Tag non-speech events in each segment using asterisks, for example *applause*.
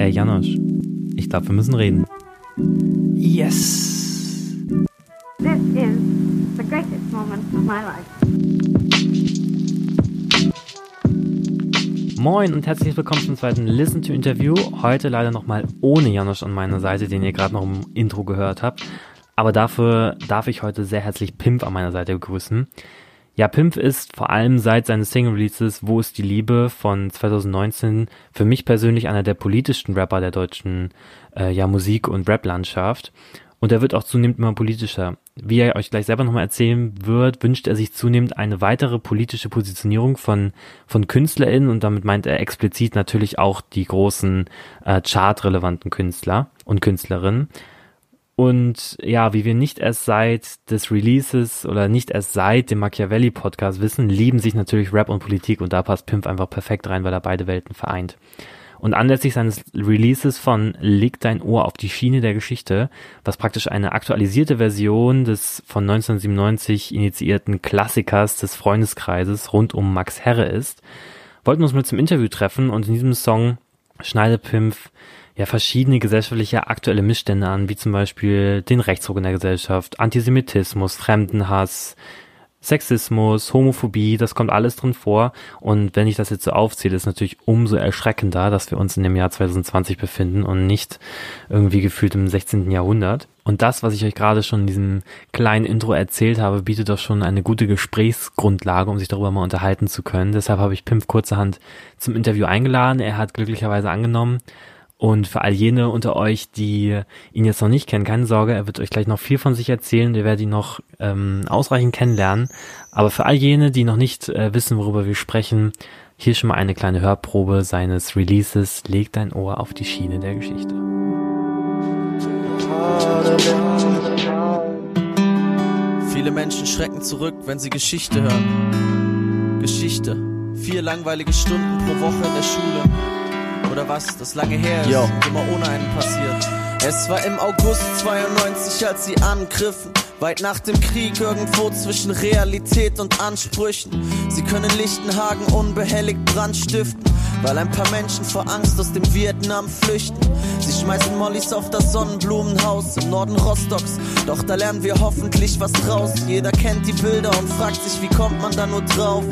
Ey, Janosch, ich glaube, wir müssen reden. Yes! This is the greatest moment of my life. Moin und herzlich willkommen zum zweiten Listen to Interview. Heute leider nochmal ohne Janosch an meiner Seite, den ihr gerade noch im Intro gehört habt. Aber dafür darf ich heute sehr herzlich Pimp an meiner Seite begrüßen. Ja, Pimp ist vor allem seit seines Single-Releases Wo ist die Liebe von 2019 für mich persönlich einer der politischsten Rapper der deutschen äh, ja, Musik- und Rap-Landschaft. Und er wird auch zunehmend immer politischer. Wie er euch gleich selber nochmal erzählen wird, wünscht er sich zunehmend eine weitere politische Positionierung von, von KünstlerInnen und damit meint er explizit natürlich auch die großen äh, chartrelevanten Künstler und Künstlerinnen. Und ja, wie wir nicht erst seit des Releases oder nicht erst seit dem Machiavelli Podcast wissen, lieben sich natürlich Rap und Politik und da passt Pimp einfach perfekt rein, weil er beide Welten vereint. Und anlässlich seines Releases von Leg dein Ohr auf die Schiene der Geschichte, was praktisch eine aktualisierte Version des von 1997 initiierten Klassikers des Freundeskreises rund um Max Herre ist, wollten wir uns mit zum Interview treffen und in diesem Song schneidet Pimp ja verschiedene gesellschaftliche aktuelle Missstände an, wie zum Beispiel den Rechtsruck in der Gesellschaft, Antisemitismus, Fremdenhass, Sexismus, Homophobie, das kommt alles drin vor. Und wenn ich das jetzt so aufzähle, ist natürlich umso erschreckender, dass wir uns in dem Jahr 2020 befinden und nicht irgendwie gefühlt im 16. Jahrhundert. Und das, was ich euch gerade schon in diesem kleinen Intro erzählt habe, bietet doch schon eine gute Gesprächsgrundlage, um sich darüber mal unterhalten zu können. Deshalb habe ich Pimp kurzerhand zum Interview eingeladen. Er hat glücklicherweise angenommen und für all jene unter euch, die ihn jetzt noch nicht kennen, keine Sorge, er wird euch gleich noch viel von sich erzählen. Wir werden ihn noch ähm, ausreichend kennenlernen. Aber für all jene, die noch nicht äh, wissen, worüber wir sprechen, hier schon mal eine kleine Hörprobe seines Releases. Leg dein Ohr auf die Schiene der Geschichte. Viele Menschen schrecken zurück, wenn sie Geschichte hören. Geschichte. Vier langweilige Stunden pro Woche in der Schule oder was, das lange her ist Yo. und immer ohne einen passiert. Es war im August 92, als sie angriffen. Weit nach dem Krieg irgendwo zwischen Realität und Ansprüchen. Sie können Lichtenhagen unbehelligt Brand stiften, weil ein paar Menschen vor Angst aus dem Vietnam flüchten. Sie schmeißen Mollys auf das Sonnenblumenhaus im Norden Rostocks. Doch da lernen wir hoffentlich was draus. Jeder kennt die Bilder und fragt sich, wie kommt man da nur drauf?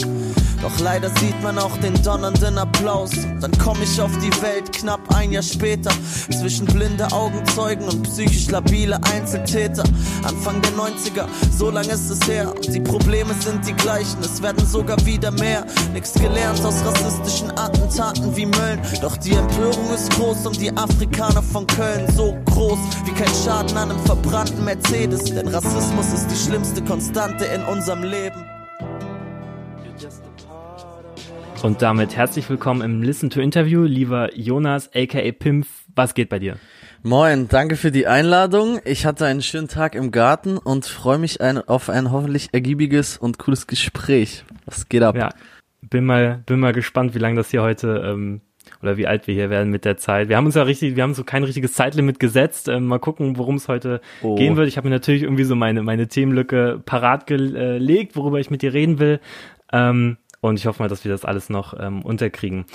Doch leider sieht man auch den donnernden Applaus. Dann komm ich auf die Welt knapp ein Jahr später. Zwischen blinde Augenzeugen und psychisch labile Einzeltäter. Anfang der 90er, so lange ist es her. Und die Probleme sind die gleichen, es werden sogar wieder mehr. Nix gelernt aus rassistischen Attentaten wie Mölln. Doch die Empörung ist groß um die Afrikaner von Köln. So groß wie kein Schaden an einem verbrannten Mercedes. Denn Rassismus ist die schlimmste Konstante in unserem Leben. Und damit herzlich willkommen im Listen to Interview, lieber Jonas, aka Pimp. Was geht bei dir? Moin, danke für die Einladung. Ich hatte einen schönen Tag im Garten und freue mich ein, auf ein hoffentlich ergiebiges und cooles Gespräch. Was geht ab? Ja, bin mal, bin mal gespannt, wie lange das hier heute ähm, oder wie alt wir hier werden mit der Zeit. Wir haben uns ja richtig, wir haben so kein richtiges Zeitlimit gesetzt. Ähm, mal gucken, worum es heute oh. gehen wird. Ich habe mir natürlich irgendwie so meine meine Themenlücke parat gelegt, worüber ich mit dir reden will. Ähm, und ich hoffe mal, dass wir das alles noch ähm, unterkriegen.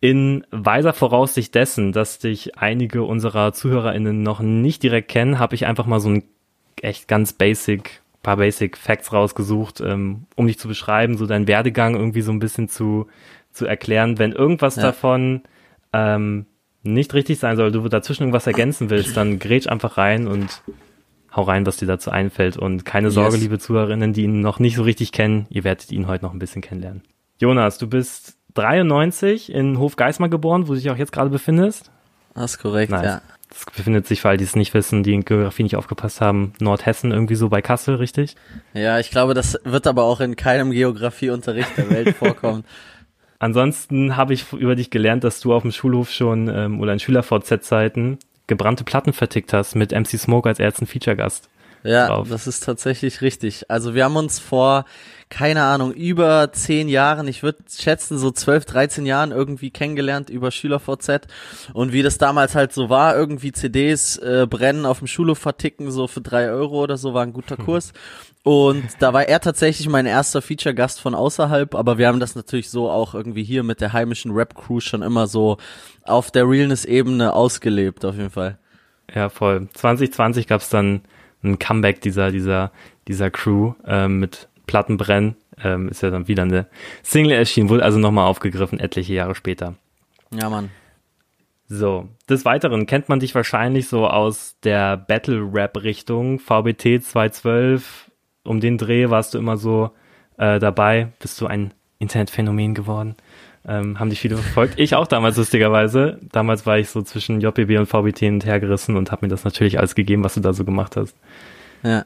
In weiser Voraussicht dessen, dass dich einige unserer ZuhörerInnen noch nicht direkt kennen, habe ich einfach mal so ein echt ganz basic, paar basic Facts rausgesucht, ähm, um dich zu beschreiben, so deinen Werdegang irgendwie so ein bisschen zu, zu erklären. Wenn irgendwas ja. davon ähm, nicht richtig sein soll, du dazwischen irgendwas ergänzen willst, dann grätsch einfach rein und hau rein, was dir dazu einfällt. Und keine Sorge, yes. liebe Zuhörerinnen, die ihn noch nicht so richtig kennen, ihr werdet ihn heute noch ein bisschen kennenlernen. Jonas, du bist 93 in Hofgeismar geboren, wo du dich auch jetzt gerade befindest. Das ist korrekt, nice. ja. Das befindet sich, weil die es nicht wissen, die in Geografie nicht aufgepasst haben, Nordhessen irgendwie so bei Kassel, richtig? Ja, ich glaube, das wird aber auch in keinem Geografieunterricht der Welt *laughs* vorkommen. Ansonsten habe ich über dich gelernt, dass du auf dem Schulhof schon ähm, oder in Schüler-VZ-Zeiten gebrannte Platten vertickt hast mit MC Smoke als ersten Feature-Gast. Ja, drauf. das ist tatsächlich richtig. Also wir haben uns vor, keine Ahnung, über zehn Jahren, ich würde schätzen so zwölf, dreizehn Jahren irgendwie kennengelernt über SchülerVZ und wie das damals halt so war, irgendwie CDs äh, brennen auf dem Schulhof verticken, so für drei Euro oder so, war ein guter *laughs* Kurs. Und da war er tatsächlich mein erster Feature-Gast von außerhalb, aber wir haben das natürlich so auch irgendwie hier mit der heimischen Rap-Crew schon immer so auf der Realness-Ebene ausgelebt, auf jeden Fall. Ja, voll. 2020 gab's dann ein Comeback dieser, dieser, dieser Crew ähm, mit Plattenbrennen. Ähm, ist ja dann wieder eine Single erschienen, wurde also nochmal aufgegriffen, etliche Jahre später. Ja, Mann. So, des Weiteren kennt man dich wahrscheinlich so aus der Battle-Rap-Richtung, VBT 212, um den Dreh warst du immer so äh, dabei, bist du ein Internetphänomen geworden. Ähm, haben dich viele verfolgt. Ich auch damals, lustigerweise. Damals war ich so zwischen JBB und VBT hin und her gerissen und habe mir das natürlich alles gegeben, was du da so gemacht hast. Ja.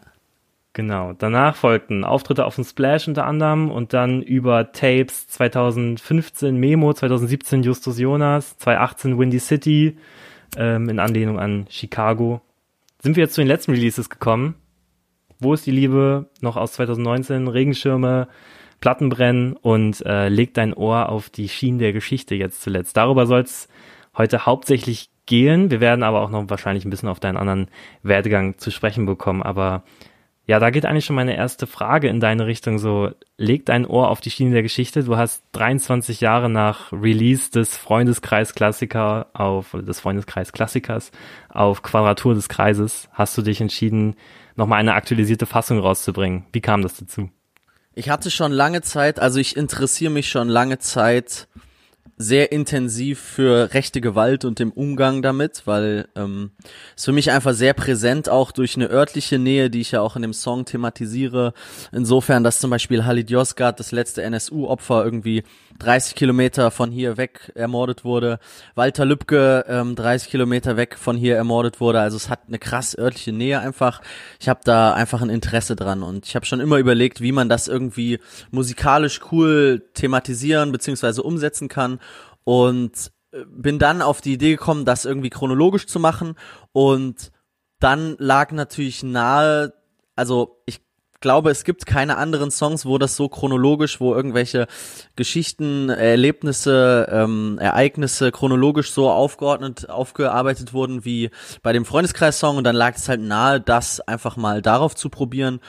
Genau. Danach folgten Auftritte auf dem Splash unter anderem und dann über Tapes 2015 Memo, 2017 Justus Jonas, 2018 Windy City, ähm, in Anlehnung an Chicago. Sind wir jetzt zu den letzten Releases gekommen? Wo ist die Liebe? Noch aus 2019, Regenschirme, Plattenbrennen und äh, leg dein Ohr auf die Schienen der Geschichte jetzt zuletzt. Darüber soll es heute hauptsächlich gehen. Wir werden aber auch noch wahrscheinlich ein bisschen auf deinen anderen Werdegang zu sprechen bekommen. Aber ja, da geht eigentlich schon meine erste Frage in deine Richtung. So, leg dein Ohr auf die Schiene der Geschichte. Du hast 23 Jahre nach Release des Freundeskreis-Klassiker auf, oder des Freundeskreis-Klassikers auf Quadratur des Kreises, hast du dich entschieden, nochmal eine aktualisierte Fassung rauszubringen. Wie kam das dazu? Ich hatte schon lange Zeit, also ich interessiere mich schon lange Zeit sehr intensiv für rechte Gewalt und dem Umgang damit, weil ähm, ist für mich einfach sehr präsent, auch durch eine örtliche Nähe, die ich ja auch in dem Song thematisiere. Insofern, dass zum Beispiel Halid Yozgat, das letzte NSU-Opfer, irgendwie 30 Kilometer von hier weg ermordet wurde. Walter Lübcke ähm, 30 Kilometer weg von hier ermordet wurde. Also es hat eine krass örtliche Nähe einfach. Ich habe da einfach ein Interesse dran und ich habe schon immer überlegt, wie man das irgendwie musikalisch cool thematisieren beziehungsweise umsetzen kann und äh, bin dann auf die Idee gekommen, das irgendwie chronologisch zu machen und dann lag natürlich nahe, also ich glaube, es gibt keine anderen Songs, wo das so chronologisch, wo irgendwelche Geschichten, Erlebnisse, ähm, Ereignisse chronologisch so aufgeordnet, aufgearbeitet wurden wie bei dem Freundeskreis-Song und dann lag es halt nahe, das einfach mal darauf zu probieren.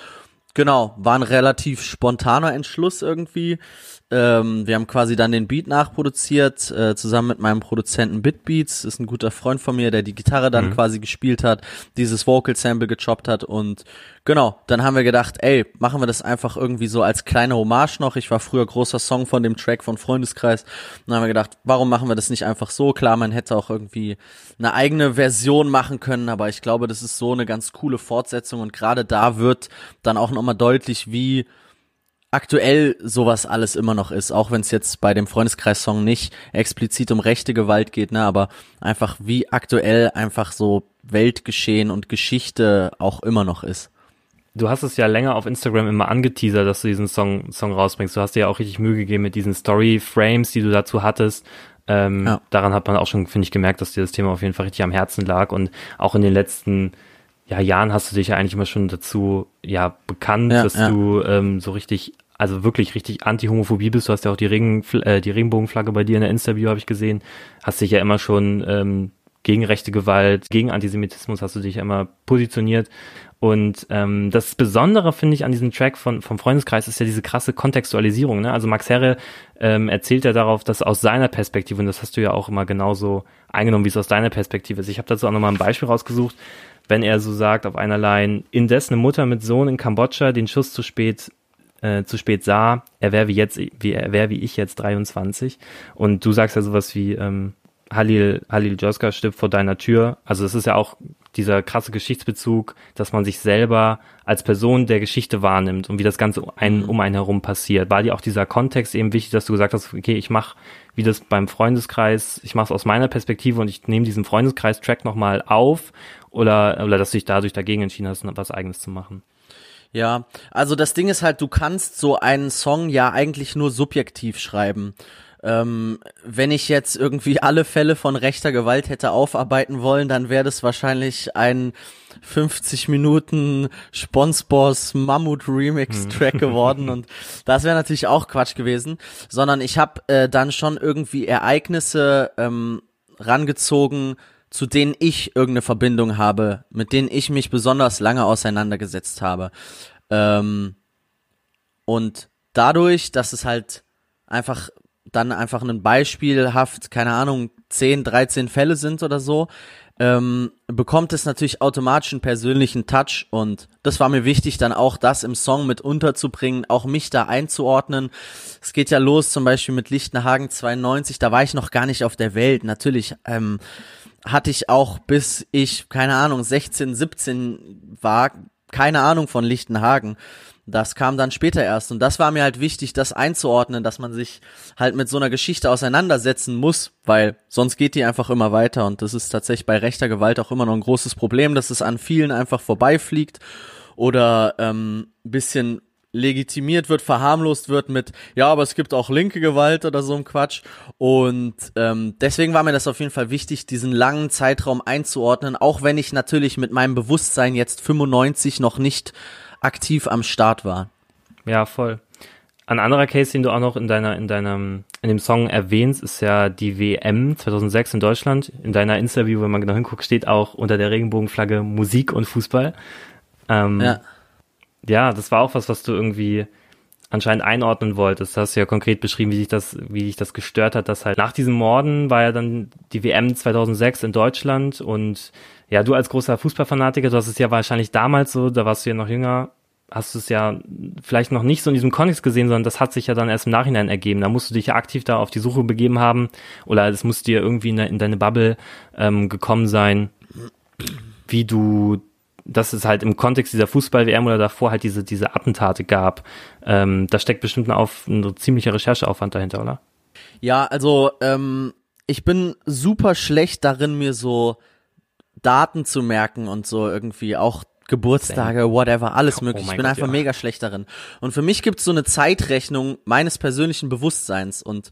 Genau, war ein relativ spontaner Entschluss irgendwie. Ähm, wir haben quasi dann den Beat nachproduziert, äh, zusammen mit meinem Produzenten Bitbeats. Ist ein guter Freund von mir, der die Gitarre dann Mhm. quasi gespielt hat, dieses Vocal Sample gechoppt hat und genau, dann haben wir gedacht, ey, machen wir das einfach irgendwie so als kleine Hommage noch. Ich war früher großer Song von dem Track von Freundeskreis. Und dann haben wir gedacht, warum machen wir das nicht einfach so? Klar, man hätte auch irgendwie eine eigene Version machen können, aber ich glaube, das ist so eine ganz coole Fortsetzung und gerade da wird dann auch nochmal deutlich, wie aktuell sowas alles immer noch ist, auch wenn es jetzt bei dem Freundeskreis-Song nicht explizit um rechte Gewalt geht, ne, aber einfach wie aktuell einfach so Weltgeschehen und Geschichte auch immer noch ist. Du hast es ja länger auf Instagram immer angeteasert, dass du diesen Song, Song rausbringst. Du hast dir ja auch richtig Mühe gegeben mit diesen Story-Frames, die du dazu hattest. Ähm, Ja. Daran hat man auch schon, finde ich, gemerkt, dass dir das Thema auf jeden Fall richtig am Herzen lag. Und auch in den letzten ja, Jahren hast du dich ja eigentlich immer schon dazu ja bekannt, Ja, dass ja. du ähm, so richtig, also wirklich richtig Anti-Homophobie bist. Du hast ja auch die, Regen, äh, die Regenbogenflagge bei dir in der Insta-Bio, habe ich gesehen. Hast dich ja immer schon ähm, gegen rechte Gewalt, gegen Antisemitismus hast du dich ja immer positioniert. Und ähm, das Besondere, finde ich, an diesem Track von, vom Freundeskreis ist ja diese krasse Kontextualisierung. Ne? Also Max Herre ähm, erzählt ja darauf, dass aus seiner Perspektive, und das hast du ja auch immer genauso eingenommen, wie es aus deiner Perspektive ist. Ich habe dazu auch nochmal ein Beispiel rausgesucht, wenn er so sagt auf einer Line, indes eine Mutter mit Sohn in Kambodscha den Schuss zu spät äh, zu spät sah, er wäre wie jetzt, wie er wäre wie ich jetzt 23. Und du sagst ja sowas wie ähm, Halil, Halil Joska stirbt vor deiner Tür. Also es ist ja auch dieser krasse Geschichtsbezug, dass man sich selber als Person der Geschichte wahrnimmt und wie das Ganze ein, um einen herum passiert. War dir auch dieser Kontext eben wichtig, dass du gesagt hast, okay, ich mache wie das beim Freundeskreis, ich mache es aus meiner Perspektive und ich nehme diesen Freundeskreis-Track nochmal auf oder, oder dass du dich dadurch dagegen entschieden hast, was eigenes zu machen. Ja, also das Ding ist halt, du kannst so einen Song ja eigentlich nur subjektiv schreiben. Ähm, wenn ich jetzt irgendwie alle Fälle von rechter Gewalt hätte aufarbeiten wollen, dann wäre das wahrscheinlich ein 50 Minuten Sponsors Mammut Remix Track hm. geworden *laughs* und das wäre natürlich auch Quatsch gewesen, sondern ich habe äh, dann schon irgendwie Ereignisse ähm, rangezogen, zu denen ich irgendeine Verbindung habe, mit denen ich mich besonders lange auseinandergesetzt habe. Ähm, und dadurch, dass es halt einfach dann einfach ein beispielhaft, keine Ahnung, 10, 13 Fälle sind oder so, ähm, bekommt es natürlich automatisch einen persönlichen Touch und das war mir wichtig, dann auch das im Song mit unterzubringen, auch mich da einzuordnen. Es geht ja los zum Beispiel mit Lichtenhagen 92, da war ich noch gar nicht auf der Welt. Natürlich ähm, hatte ich auch bis ich, keine Ahnung, 16, 17 war, keine Ahnung von Lichtenhagen. Das kam dann später erst und das war mir halt wichtig, das einzuordnen, dass man sich halt mit so einer Geschichte auseinandersetzen muss, weil sonst geht die einfach immer weiter und das ist tatsächlich bei rechter Gewalt auch immer noch ein großes Problem, dass es an vielen einfach vorbeifliegt oder ähm, bisschen legitimiert wird, verharmlost wird mit, ja, aber es gibt auch linke Gewalt oder so ein Quatsch. Und ähm, deswegen war mir das auf jeden Fall wichtig, diesen langen Zeitraum einzuordnen, auch wenn ich natürlich mit meinem Bewusstsein jetzt 95 noch nicht aktiv am Start war. Ja, voll. Ein anderer Case, den du auch noch in deiner, in deinem, in dem Song erwähnst, ist ja die WM 2006 in Deutschland. In deiner Interview, wenn man genau hinguckt, steht auch unter der Regenbogenflagge Musik und Fußball. Ähm, ja. Ja, das war auch was, was du irgendwie anscheinend einordnen wolltest. Du hast ja konkret beschrieben, wie sich das, wie dich das gestört hat, dass halt nach diesen Morden war ja dann die WM 2006 in Deutschland und ja, du als großer Fußballfanatiker, du hast es ja wahrscheinlich damals so, da warst du ja noch jünger, hast du es ja vielleicht noch nicht so in diesem Kontext gesehen, sondern das hat sich ja dann erst im Nachhinein ergeben. Da musst du dich ja aktiv da auf die Suche begeben haben oder es muss dir irgendwie in, in deine Bubble ähm, gekommen sein, wie du dass es halt im Kontext dieser Fußball-WM oder davor halt diese, diese Attentate gab. Ähm, da steckt bestimmt auf, ein ziemlicher Rechercheaufwand dahinter, oder? Ja, also ähm, ich bin super schlecht darin, mir so Daten zu merken und so irgendwie auch Geburtstage, whatever, alles oh möglich. Oh ich bin Gott, einfach ja. mega schlecht darin. Und für mich gibt's so eine Zeitrechnung meines persönlichen Bewusstseins und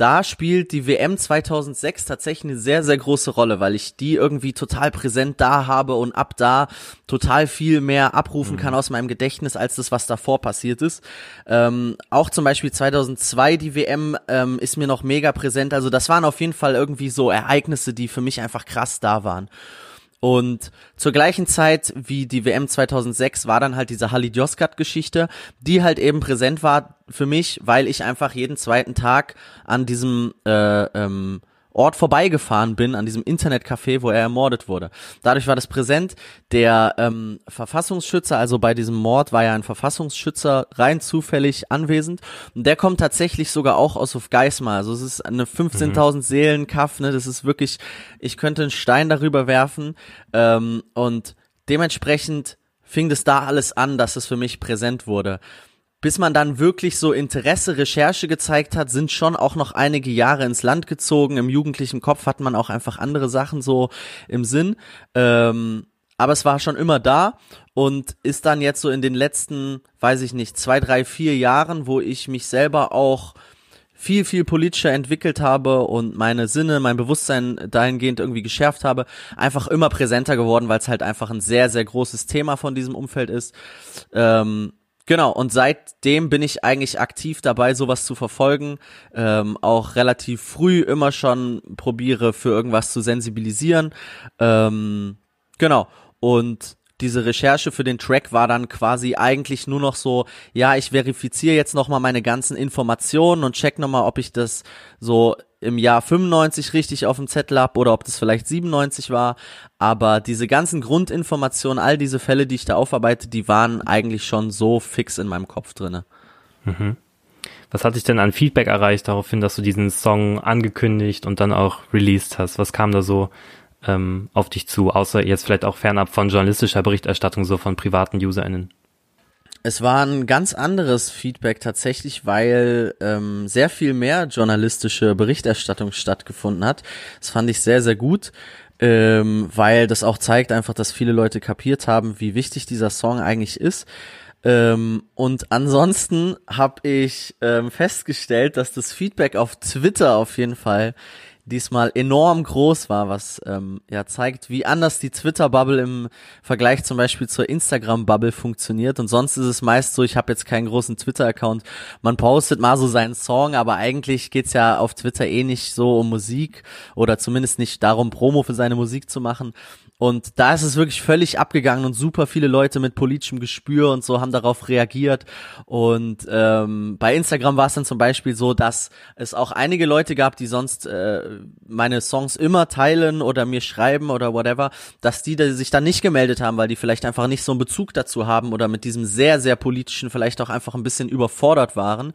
da spielt die WM 2006 tatsächlich eine sehr, sehr große Rolle, weil ich die irgendwie total präsent da habe und ab da total viel mehr abrufen kann mhm. aus meinem Gedächtnis als das, was davor passiert ist. Ähm, auch zum Beispiel 2002 die WM ähm, ist mir noch mega präsent. Also das waren auf jeden Fall irgendwie so Ereignisse, die für mich einfach krass da waren. Und zur gleichen Zeit wie die WM 2006 war dann halt diese Halid Yozgat Geschichte, die halt eben präsent war für mich, weil ich einfach jeden zweiten Tag an diesem äh, ähm, Ort vorbeigefahren bin, an diesem Internetcafé, wo er ermordet wurde. Dadurch war das präsent. Der ähm, Verfassungsschützer, also bei diesem Mord war ja ein Verfassungsschützer rein zufällig anwesend. Und der kommt tatsächlich sogar auch aus Hofgeismar. Also es ist eine 15.000 mhm. Seelen Kaff, ne? Das ist wirklich, ich könnte einen Stein darüber werfen. Ähm, und dementsprechend fing das da alles an, dass es für mich präsent wurde bis man dann wirklich so Interesse, Recherche gezeigt hat, sind schon auch noch einige Jahre ins Land gezogen. Im jugendlichen Kopf hat man auch einfach andere Sachen so im Sinn. Ähm, aber es war schon immer da und ist dann jetzt so in den letzten, weiß ich nicht, zwei, drei, vier Jahren, wo ich mich selber auch viel, viel politischer entwickelt habe und meine Sinne, mein Bewusstsein dahingehend irgendwie geschärft habe, einfach immer präsenter geworden, weil es halt einfach ein sehr, sehr großes Thema von diesem Umfeld ist. Ähm, Genau, und seitdem bin ich eigentlich aktiv dabei, sowas zu verfolgen. Ähm, auch relativ früh immer schon probiere, für irgendwas zu sensibilisieren. Ähm, genau, und diese Recherche für den Track war dann quasi eigentlich nur noch so, ja, ich verifiziere jetzt nochmal meine ganzen Informationen und check nochmal, ob ich das so im Jahr 95 richtig auf dem Zettel habe oder ob das vielleicht 97 war. Aber diese ganzen Grundinformationen, all diese Fälle, die ich da aufarbeite, die waren eigentlich schon so fix in meinem Kopf drinne. Mhm. Was hat dich denn an Feedback erreicht daraufhin, dass du diesen Song angekündigt und dann auch released hast? Was kam da so ähm, auf dich zu, außer jetzt vielleicht auch fernab von journalistischer Berichterstattung, so von privaten UserInnen? Es war ein ganz anderes Feedback tatsächlich, weil ähm, sehr viel mehr journalistische Berichterstattung stattgefunden hat. Das fand ich sehr, sehr gut, ähm, weil das auch zeigt einfach, dass viele Leute kapiert haben, wie wichtig dieser Song eigentlich ist. Ähm, und ansonsten habe ich ähm, festgestellt, dass das Feedback auf Twitter auf jeden Fall diesmal enorm groß war, was ähm, ja zeigt, wie anders die Twitter-Bubble im Vergleich zum Beispiel zur Instagram-Bubble funktioniert. Und sonst ist es meist so, ich habe jetzt keinen großen Twitter-Account. Man postet mal so seinen Song, aber eigentlich geht's ja auf Twitter eh nicht so um Musik oder zumindest nicht darum, Promo für seine Musik zu machen. Und da ist es wirklich völlig abgegangen und super viele Leute mit politischem Gespür und so haben darauf reagiert. Und ähm, bei Instagram war es dann zum Beispiel so, dass es auch einige Leute gab, die sonst äh, meine Songs immer teilen oder mir schreiben oder whatever, dass die, die sich dann nicht gemeldet haben, weil die vielleicht einfach nicht so einen Bezug dazu haben oder mit diesem sehr, sehr politischen vielleicht auch einfach ein bisschen überfordert waren.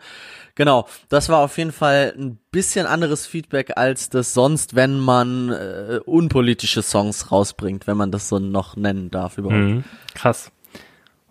Genau, das war auf jeden Fall ein bisschen anderes Feedback als das sonst, wenn man äh, unpolitische Songs rausbringt, wenn man das so noch nennen darf überhaupt. Mhm, krass.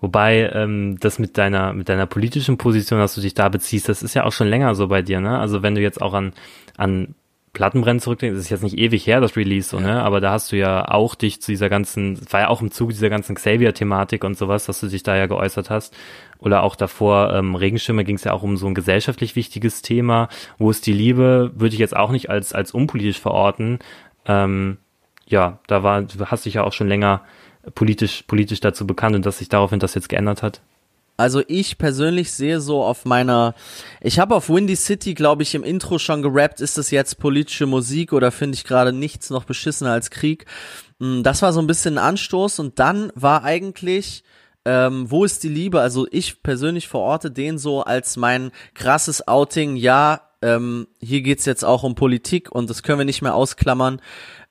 Wobei ähm, das mit deiner mit deiner politischen Position, dass du dich da beziehst, das ist ja auch schon länger so bei dir, ne? Also wenn du jetzt auch an an Plattenbrennen zurückdenkst, das ist jetzt nicht ewig her, das Release, so, ne? Aber da hast du ja auch dich zu dieser ganzen, war ja auch im Zug dieser ganzen Xavier-Thematik und sowas, dass du dich da ja geäußert hast. Oder auch davor, ähm, Regenschirme ging es ja auch um so ein gesellschaftlich wichtiges Thema. Wo ist die Liebe, würde ich jetzt auch nicht als, als unpolitisch verorten. Ähm, ja, da war, du hast dich ja auch schon länger politisch, politisch dazu bekannt und dass sich daraufhin das jetzt geändert hat. Also ich persönlich sehe so auf meiner, ich habe auf Windy City, glaube ich, im Intro schon gerappt, ist das jetzt politische Musik oder finde ich gerade nichts noch beschissener als Krieg. Hm, das war so ein bisschen ein Anstoß und dann war eigentlich, ähm, wo ist die Liebe? Also ich persönlich verorte den so als mein krasses Outing, ja, ähm, hier geht's jetzt auch um Politik und das können wir nicht mehr ausklammern.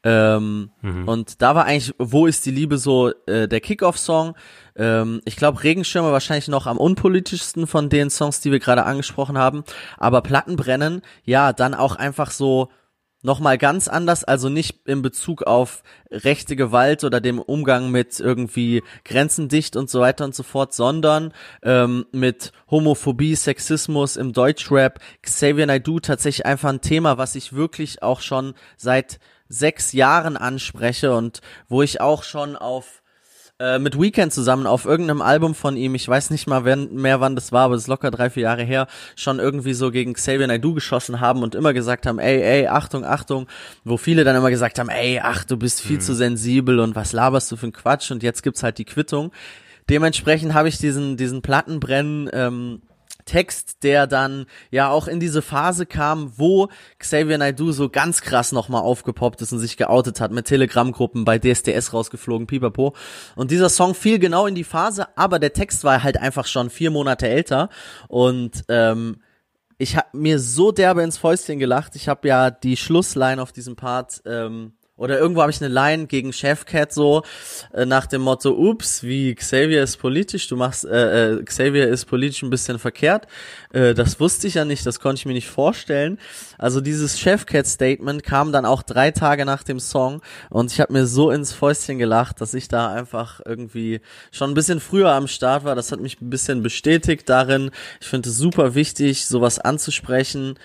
Ähm, mhm. Und da war eigentlich, wo ist die Liebe so äh, der Kickoff-Song. Ähm, ich glaube, Regenschirme wahrscheinlich noch am unpolitischsten von den Songs, die wir gerade angesprochen haben. Aber Plattenbrennen, ja, dann auch einfach so nochmal ganz anders, also nicht in Bezug auf rechte Gewalt oder dem Umgang mit irgendwie Grenzendicht und so weiter und so fort, sondern ähm, mit Homophobie, Sexismus im Deutschrap. Xavier Naidoo tatsächlich einfach ein Thema, was ich wirklich auch schon seit sechs Jahren anspreche und wo ich auch schon auf äh, mit Weekend zusammen auf irgendeinem Album von ihm, ich weiß nicht mal wenn, mehr wann das war, aber es ist locker drei, vier Jahre her, schon irgendwie so gegen Xavier Naidoo geschossen haben und immer gesagt haben, ey, ey, Achtung, Achtung, wo viele dann immer gesagt haben, ey, ach, du bist viel mhm. zu sensibel und was laberst du für ein Quatsch und jetzt gibt's halt die Quittung. Dementsprechend habe ich diesen, diesen Plattenbrennen ähm, Text, der dann ja auch in diese Phase kam, wo Xavier Naidoo so ganz krass nochmal aufgepoppt ist und sich geoutet hat mit Telegram-Gruppen bei DSDS rausgeflogen, pipapo. Und dieser Song fiel genau in die Phase, aber der Text war halt einfach schon vier Monate älter und ähm, ich habe mir so derbe ins Fäustchen gelacht. Ich habe ja die Schlussline auf diesem Part ähm, oder irgendwo habe ich eine Line gegen Chefcat so äh, nach dem Motto, ups, wie Xavier ist politisch, du machst, äh, äh, Xavier ist politisch ein bisschen verkehrt. Äh, das wusste ich ja nicht, das konnte ich mir nicht vorstellen. Also dieses Chefcat-Statement kam dann auch drei Tage nach dem Song und ich habe mir so ins Fäustchen gelacht, dass ich da einfach irgendwie schon ein bisschen früher am Start war. Das hat mich ein bisschen bestätigt darin. Ich finde es super wichtig, sowas anzusprechen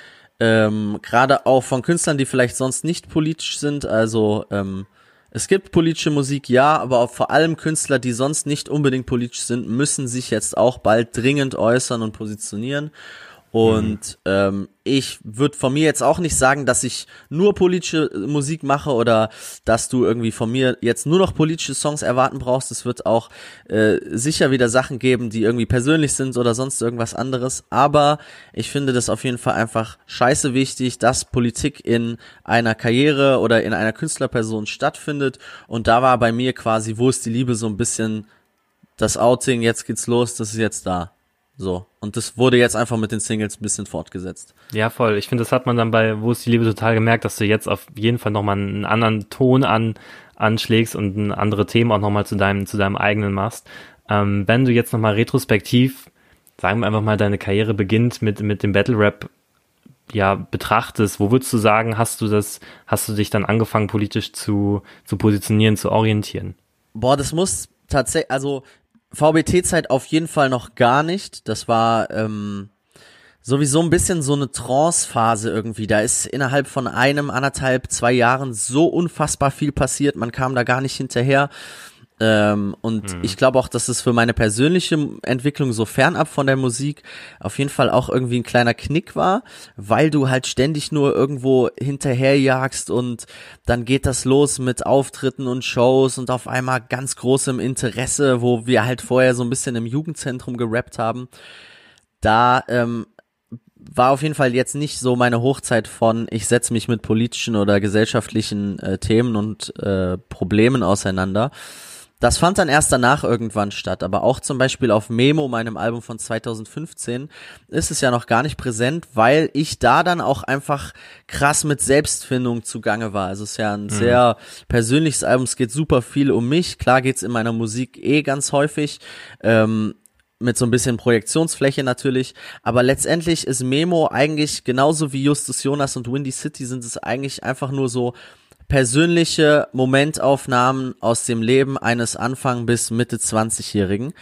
ähm, gerade auch von Künstlern, die vielleicht sonst nicht politisch sind. Also ähm, es gibt politische Musik, ja, aber auch vor allem Künstler, die sonst nicht unbedingt politisch sind, müssen sich jetzt auch bald dringend äußern und positionieren. Und mhm. ähm, ich würde von mir jetzt auch nicht sagen, dass ich nur politische äh, Musik mache oder dass du irgendwie von mir jetzt nur noch politische Songs erwarten brauchst. Es wird auch äh, sicher wieder Sachen geben, die irgendwie persönlich sind oder sonst irgendwas anderes. Aber ich finde das auf jeden Fall einfach scheiße wichtig, dass Politik in einer Karriere oder in einer Künstlerperson stattfindet. Und da war bei mir quasi, wo ist die Liebe so ein bisschen das Outing, jetzt geht's los, das ist jetzt da. So. Und das wurde jetzt einfach mit den Singles ein bisschen fortgesetzt. Ja, voll. Ich finde, das hat man dann bei Wo ist die Liebe total gemerkt, dass du jetzt auf jeden Fall nochmal einen anderen Ton an, anschlägst und ein andere Themen auch nochmal zu deinem, zu deinem eigenen machst. Ähm, wenn du jetzt nochmal retrospektiv, sagen wir einfach mal, deine Karriere beginnt mit, mit dem Battle Rap, ja, betrachtest, wo würdest du sagen, hast du das, hast du dich dann angefangen, politisch zu, zu positionieren, zu orientieren? Boah, das muss tatsächlich, also VBT-Zeit auf jeden Fall noch gar nicht. Das war ähm, sowieso ein bisschen so eine Trance-Phase irgendwie. Da ist innerhalb von einem, anderthalb, zwei Jahren so unfassbar viel passiert. Man kam da gar nicht hinterher. Ähm, und mhm. ich glaube auch, dass es für meine persönliche Entwicklung so fernab von der Musik auf jeden Fall auch irgendwie ein kleiner Knick war, weil du halt ständig nur irgendwo hinterherjagst und dann geht das los mit Auftritten und Shows und auf einmal ganz großem Interesse, wo wir halt vorher so ein bisschen im Jugendzentrum gerappt haben. Da ähm, war auf jeden Fall jetzt nicht so meine Hochzeit von, ich setze mich mit politischen oder gesellschaftlichen äh, Themen und äh, Problemen auseinander. Das fand dann erst danach irgendwann statt, aber auch zum Beispiel auf Memo, meinem Album von 2015, ist es ja noch gar nicht präsent, weil ich da dann auch einfach krass mit Selbstfindung zugange war. Also es ist ja ein mhm. sehr persönliches Album, es geht super viel um mich. Klar geht's in meiner Musik eh ganz häufig. Ähm, mit so ein bisschen Projektionsfläche natürlich, aber letztendlich ist Memo eigentlich genauso wie Justus Jonas und Windy City sind es eigentlich einfach nur so persönliche Momentaufnahmen aus dem Leben eines Anfang bis Mitte 20-Jährigen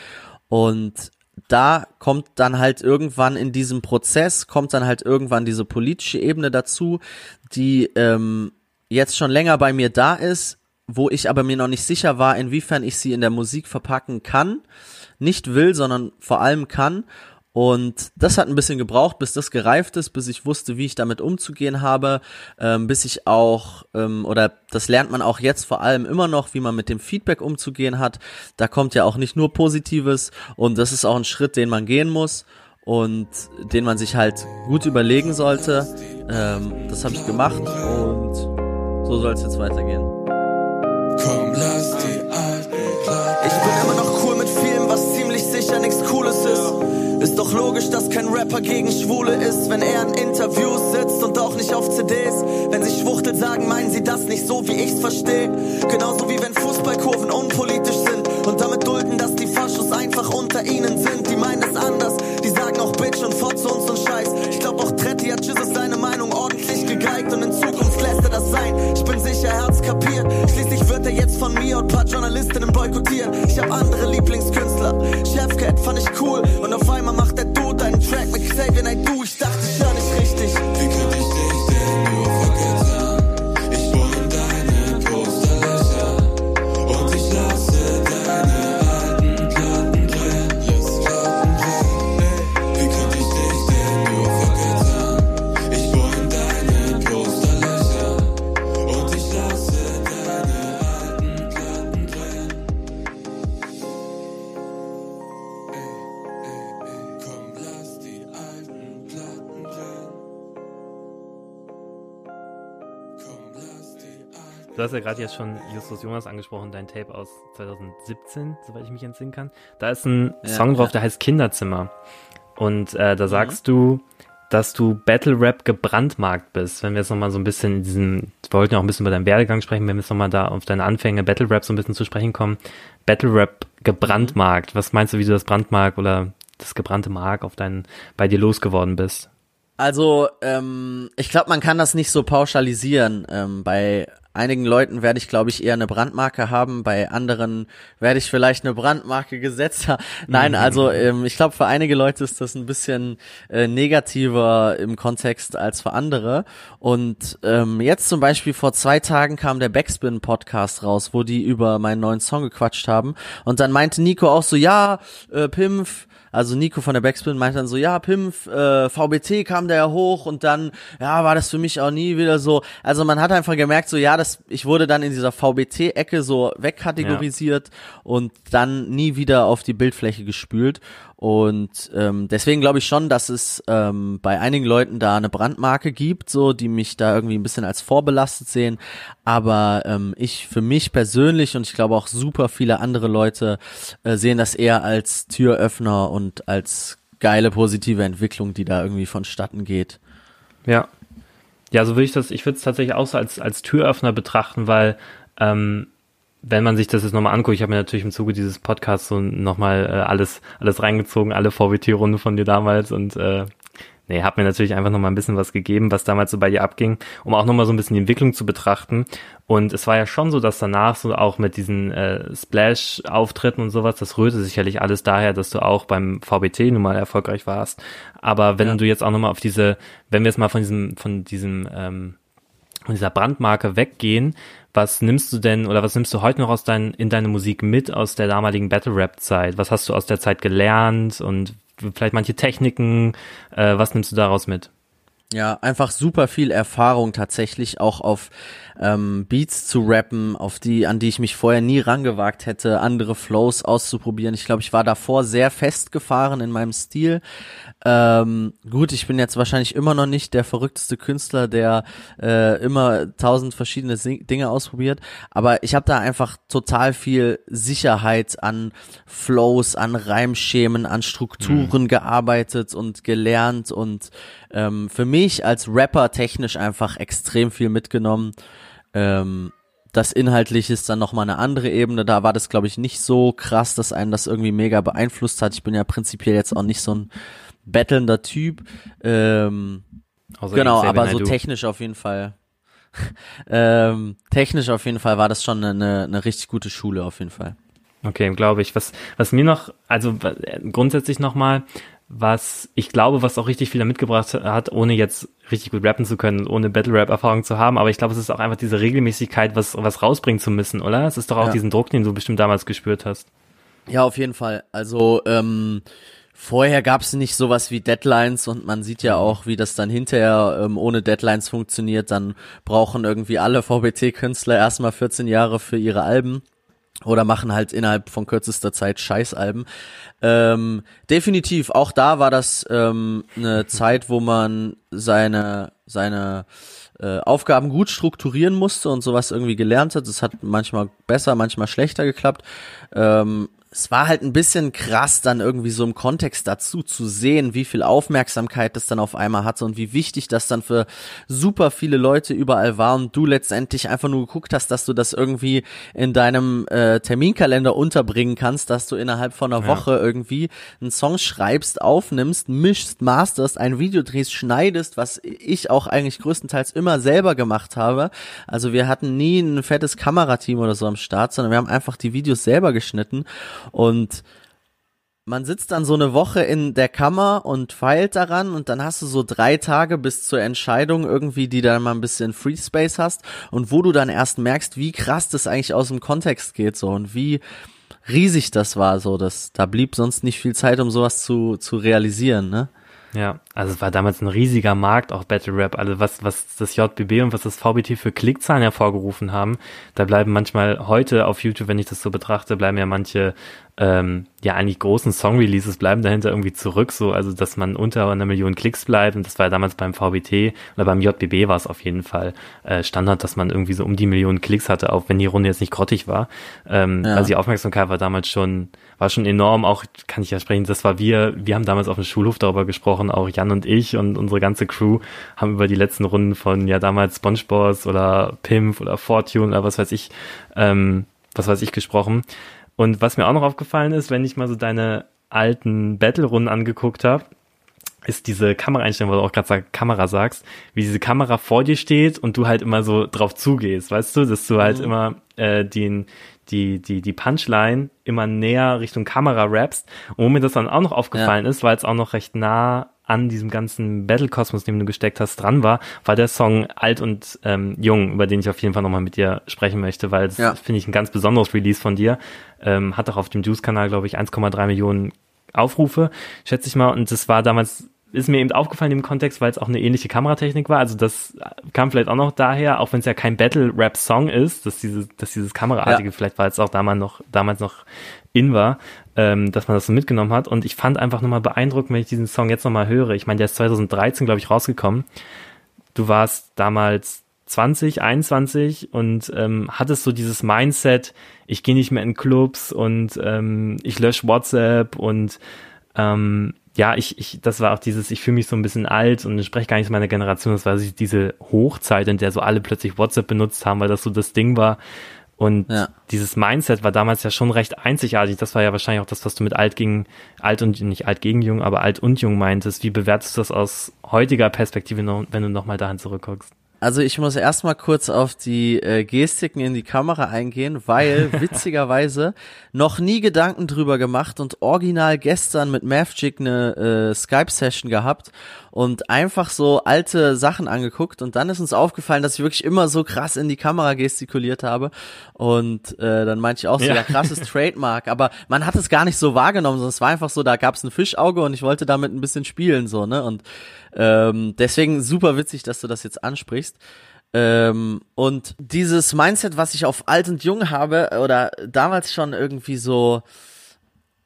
und da kommt dann halt irgendwann in diesem Prozess, kommt dann halt irgendwann diese politische Ebene dazu, die ähm, jetzt schon länger bei mir da ist, wo ich aber mir noch nicht sicher war, inwiefern ich sie in der Musik verpacken kann nicht will, sondern vor allem kann. Und das hat ein bisschen gebraucht, bis das gereift ist, bis ich wusste, wie ich damit umzugehen habe, ähm, bis ich auch, ähm, oder das lernt man auch jetzt vor allem immer noch, wie man mit dem Feedback umzugehen hat. Da kommt ja auch nicht nur Positives und das ist auch ein Schritt, den man gehen muss und den man sich halt gut überlegen sollte. Ähm, das habe ich gemacht und so soll es jetzt weitergehen. Komm, lass die ich bin immer noch cool mit vielem, was ziemlich sicher nichts doch logisch, dass kein Rapper gegen Schwule ist, wenn er in Interviews sitzt und auch nicht auf CDs. Wenn sie Schwuchtel sagen, meinen sie das nicht so, wie ich's verstehe. Genauso wie wenn Fußballkurven unpolitisch sind und damit dulden, dass die Faschos einfach unter ihnen sind. Die meinen es anders, die sagen auch Bitch und Fotze und so'n Scheiß. Ich glaub auch Tretti hat Jesus seine gegeigt und in Zukunft lässt er das sein. Ich bin sicher, er hat's kapiert. Schließlich wird er jetzt von mir und paar Journalistinnen boykottiert. Ich hab andere Lieblingskünstler. Chefcat fand ich cool und auf einmal macht der Dude einen Track mit Xavier Naidoo. Ich dachte, ich hör nicht richtig. Ja gerade jetzt schon Justus Jonas angesprochen, dein Tape aus 2017, soweit ich mich entsinnen kann. Da ist ein ja, Song drauf, ja. der heißt Kinderzimmer. Und äh, da mhm. sagst mhm. du, dass du Battle Rap gebrandmarkt bist. Wenn wir jetzt nochmal so ein bisschen in diesem, wir wollten ja auch ein bisschen über deinen Werdegang sprechen, wenn wir jetzt nochmal da auf deine Anfänge Battle Rap so ein bisschen zu sprechen kommen. Battle Rap gebrandmarkt. Was meinst du, wie du das Brandmark oder das gebrannte Mark auf deinen, bei dir losgeworden bist? Also, ähm, ich glaube, man kann das nicht so pauschalisieren. Ähm, bei einigen Leuten werde ich, glaube ich, eher eine Brandmarke haben, bei anderen werde ich vielleicht eine Brandmarke gesetzt haben. Nein, *laughs* also ähm, ich glaube, für einige Leute ist das ein bisschen äh, negativer im Kontext als für andere. Und ähm, jetzt zum Beispiel vor zwei Tagen kam der Backspin-Podcast raus, wo die über meinen neuen Song gequatscht haben. Und dann meinte Nico auch so, ja, äh, Pimpf, also Nico von der Backspin meinte dann so, ja, Pimpf, äh, VBT kam der ja hoch und dann, ja, war das für mich auch nie wieder so. Also man hat einfach gemerkt, so, ja, das, ich wurde dann in dieser VBT-Ecke so wegkategorisiert ja. und dann nie wieder auf die Bildfläche gespült. Und ähm, deswegen glaube ich schon, dass es ähm, bei einigen Leuten da eine Brandmarke gibt, so die mich da irgendwie ein bisschen als vorbelastet sehen. Aber ähm, ich für mich persönlich und ich glaube auch super viele andere Leute äh, sehen das eher als Türöffner und als geile positive Entwicklung, die da irgendwie vonstatten geht. Ja. Ja, so würde ich das, ich würde es tatsächlich auch so als, als Türöffner betrachten, weil ähm, wenn man sich das jetzt nochmal anguckt, ich habe mir natürlich im Zuge dieses Podcasts so nochmal äh, alles, alles reingezogen, alle VWT-Runde von dir damals und äh, nee, hab mir natürlich einfach nochmal ein bisschen was gegeben, was damals so bei dir abging, um auch nochmal so ein bisschen die Entwicklung zu betrachten. Und es war ja schon so, dass danach so auch mit diesen äh, Splash-Auftritten und sowas, das rührte sicherlich alles daher, dass du auch beim VBT nun mal erfolgreich warst. Aber wenn ja. du jetzt auch nochmal auf diese, wenn wir jetzt mal von diesem, von diesem ähm, von dieser Brandmarke weggehen. Was nimmst du denn oder was nimmst du heute noch aus dein, in deine Musik mit aus der damaligen Battle Rap Zeit? Was hast du aus der Zeit gelernt und vielleicht manche Techniken? Äh, was nimmst du daraus mit? Ja, einfach super viel Erfahrung tatsächlich auch auf ähm, Beats zu rappen, auf die, an die ich mich vorher nie rangewagt hätte, andere Flows auszuprobieren. Ich glaube, ich war davor sehr festgefahren in meinem Stil. Ähm, gut, ich bin jetzt wahrscheinlich immer noch nicht der verrückteste Künstler, der äh, immer tausend verschiedene Dinge ausprobiert, aber ich habe da einfach total viel Sicherheit an Flows, an Reimschemen, an Strukturen mhm. gearbeitet und gelernt und ähm, für mich als Rapper technisch einfach extrem viel mitgenommen. Ähm, das Inhaltliche ist dann nochmal eine andere Ebene. Da war das, glaube ich, nicht so krass, dass einen das irgendwie mega beeinflusst hat. Ich bin ja prinzipiell jetzt auch nicht so ein bettelnder Typ. Ähm, genau, aber so technisch auf jeden Fall. *laughs* ähm, technisch auf jeden Fall war das schon eine, eine richtig gute Schule auf jeden Fall. Okay, glaube ich. Was, was mir noch, also grundsätzlich nochmal, was ich glaube, was auch richtig viel damit gebracht hat, ohne jetzt richtig gut rappen zu können, ohne Battle-Rap-Erfahrung zu haben, aber ich glaube, es ist auch einfach diese Regelmäßigkeit, was, was rausbringen zu müssen, oder? Es ist doch auch ja. diesen Druck, den du bestimmt damals gespürt hast. Ja, auf jeden Fall. Also, ähm, Vorher gab es nicht sowas wie Deadlines und man sieht ja auch, wie das dann hinterher ähm, ohne Deadlines funktioniert. Dann brauchen irgendwie alle VBT-Künstler erstmal 14 Jahre für ihre Alben oder machen halt innerhalb von kürzester Zeit Scheißalben. Ähm, definitiv, auch da war das ähm, eine *laughs* Zeit, wo man seine seine äh, Aufgaben gut strukturieren musste und sowas irgendwie gelernt hat. Das hat manchmal besser, manchmal schlechter geklappt. Ähm, es war halt ein bisschen krass, dann irgendwie so im Kontext dazu zu sehen, wie viel Aufmerksamkeit das dann auf einmal hatte und wie wichtig das dann für super viele Leute überall war und du letztendlich einfach nur geguckt hast, dass du das irgendwie in deinem äh, Terminkalender unterbringen kannst, dass du innerhalb von einer ja. Woche irgendwie einen Song schreibst, aufnimmst, mischst, masterst, ein Video drehst, schneidest, was ich auch eigentlich größtenteils immer selber gemacht habe. Also wir hatten nie ein fettes Kamerateam oder so am Start, sondern wir haben einfach die Videos selber geschnitten und man sitzt dann so eine Woche in der Kammer und feilt daran und dann hast du so drei Tage bis zur Entscheidung irgendwie, die dann mal ein bisschen Free Space hast und wo du dann erst merkst, wie krass das eigentlich aus dem Kontext geht so und wie riesig das war so, dass da blieb sonst nicht viel Zeit, um sowas zu, zu realisieren, ne? Ja, also es war damals ein riesiger Markt, auch Battle Rap. Also was, was das JBB und was das VBT für Klickzahlen hervorgerufen haben, da bleiben manchmal heute auf YouTube, wenn ich das so betrachte, bleiben ja manche ähm, ja eigentlich großen Song-Releases bleiben dahinter irgendwie zurück, so also dass man unter einer Million Klicks bleibt und das war ja damals beim VBT oder beim JBB war es auf jeden Fall äh, Standard, dass man irgendwie so um die Millionen Klicks hatte, auch wenn die Runde jetzt nicht grottig war. Ähm, ja. Also die Aufmerksamkeit war damals schon war schon enorm. Auch kann ich ja sprechen, das war wir. Wir haben damals auf dem Schulhof darüber gesprochen, auch Jan und ich und unsere ganze Crew haben über die letzten Runden von ja damals SpongeBob oder Pimp oder Fortune oder was weiß ich ähm, was weiß ich gesprochen. Und was mir auch noch aufgefallen ist, wenn ich mal so deine alten Battle-Runden angeguckt habe, ist diese Kameraeinstellung, wo du auch gerade Kamera sagst, wie diese Kamera vor dir steht und du halt immer so drauf zugehst, weißt du, dass du halt mhm. immer äh, den, die, die, die Punchline immer näher Richtung Kamera rappst. Und wo mir das dann auch noch aufgefallen ja. ist, weil es auch noch recht nah an diesem ganzen Battle-Kosmos, den du gesteckt hast, dran war, war der Song Alt und ähm, Jung, über den ich auf jeden Fall nochmal mit dir sprechen möchte, weil das ja. finde ich ein ganz besonderes Release von dir. Ähm, hat auch auf dem Juice-Kanal, glaube ich, 1,3 Millionen Aufrufe, schätze ich mal. Und das war damals ist mir eben aufgefallen im Kontext, weil es auch eine ähnliche Kameratechnik war. Also das kam vielleicht auch noch daher, auch wenn es ja kein Battle-Rap-Song ist, dass dieses, dass dieses Kameraartige, ja. vielleicht war es auch damals noch, damals noch in war, ähm, dass man das so mitgenommen hat. Und ich fand einfach nochmal beeindruckend, wenn ich diesen Song jetzt nochmal höre. Ich meine, der ist 2013, glaube ich, rausgekommen. Du warst damals 20, 21 und ähm, hattest so dieses Mindset, ich gehe nicht mehr in Clubs und ähm, ich lösche WhatsApp und ähm, ja, ich, ich, das war auch dieses, ich fühle mich so ein bisschen alt und spreche gar nicht meiner Generation, das war diese Hochzeit, in der so alle plötzlich WhatsApp benutzt haben, weil das so das Ding war. Und ja. dieses Mindset war damals ja schon recht einzigartig. Das war ja wahrscheinlich auch das, was du mit alt gegen, alt und nicht alt gegen jung, aber alt und jung meintest. Wie bewertest du das aus heutiger Perspektive, wenn du nochmal dahin zurückguckst? Also ich muss erstmal kurz auf die äh, Gestiken in die Kamera eingehen, weil *laughs* witzigerweise noch nie Gedanken drüber gemacht und original gestern mit Mavchick eine äh, Skype-Session gehabt und einfach so alte Sachen angeguckt und dann ist uns aufgefallen, dass ich wirklich immer so krass in die Kamera gestikuliert habe und äh, dann meinte ich auch so, ja, ja krasses *laughs* Trademark, aber man hat es gar nicht so wahrgenommen, sondern es war einfach so, da gab es ein Fischauge und ich wollte damit ein bisschen spielen so, ne? Und ähm, deswegen super witzig, dass du das jetzt ansprichst. Ähm, und dieses Mindset, was ich auf alt und jung habe, oder damals schon irgendwie so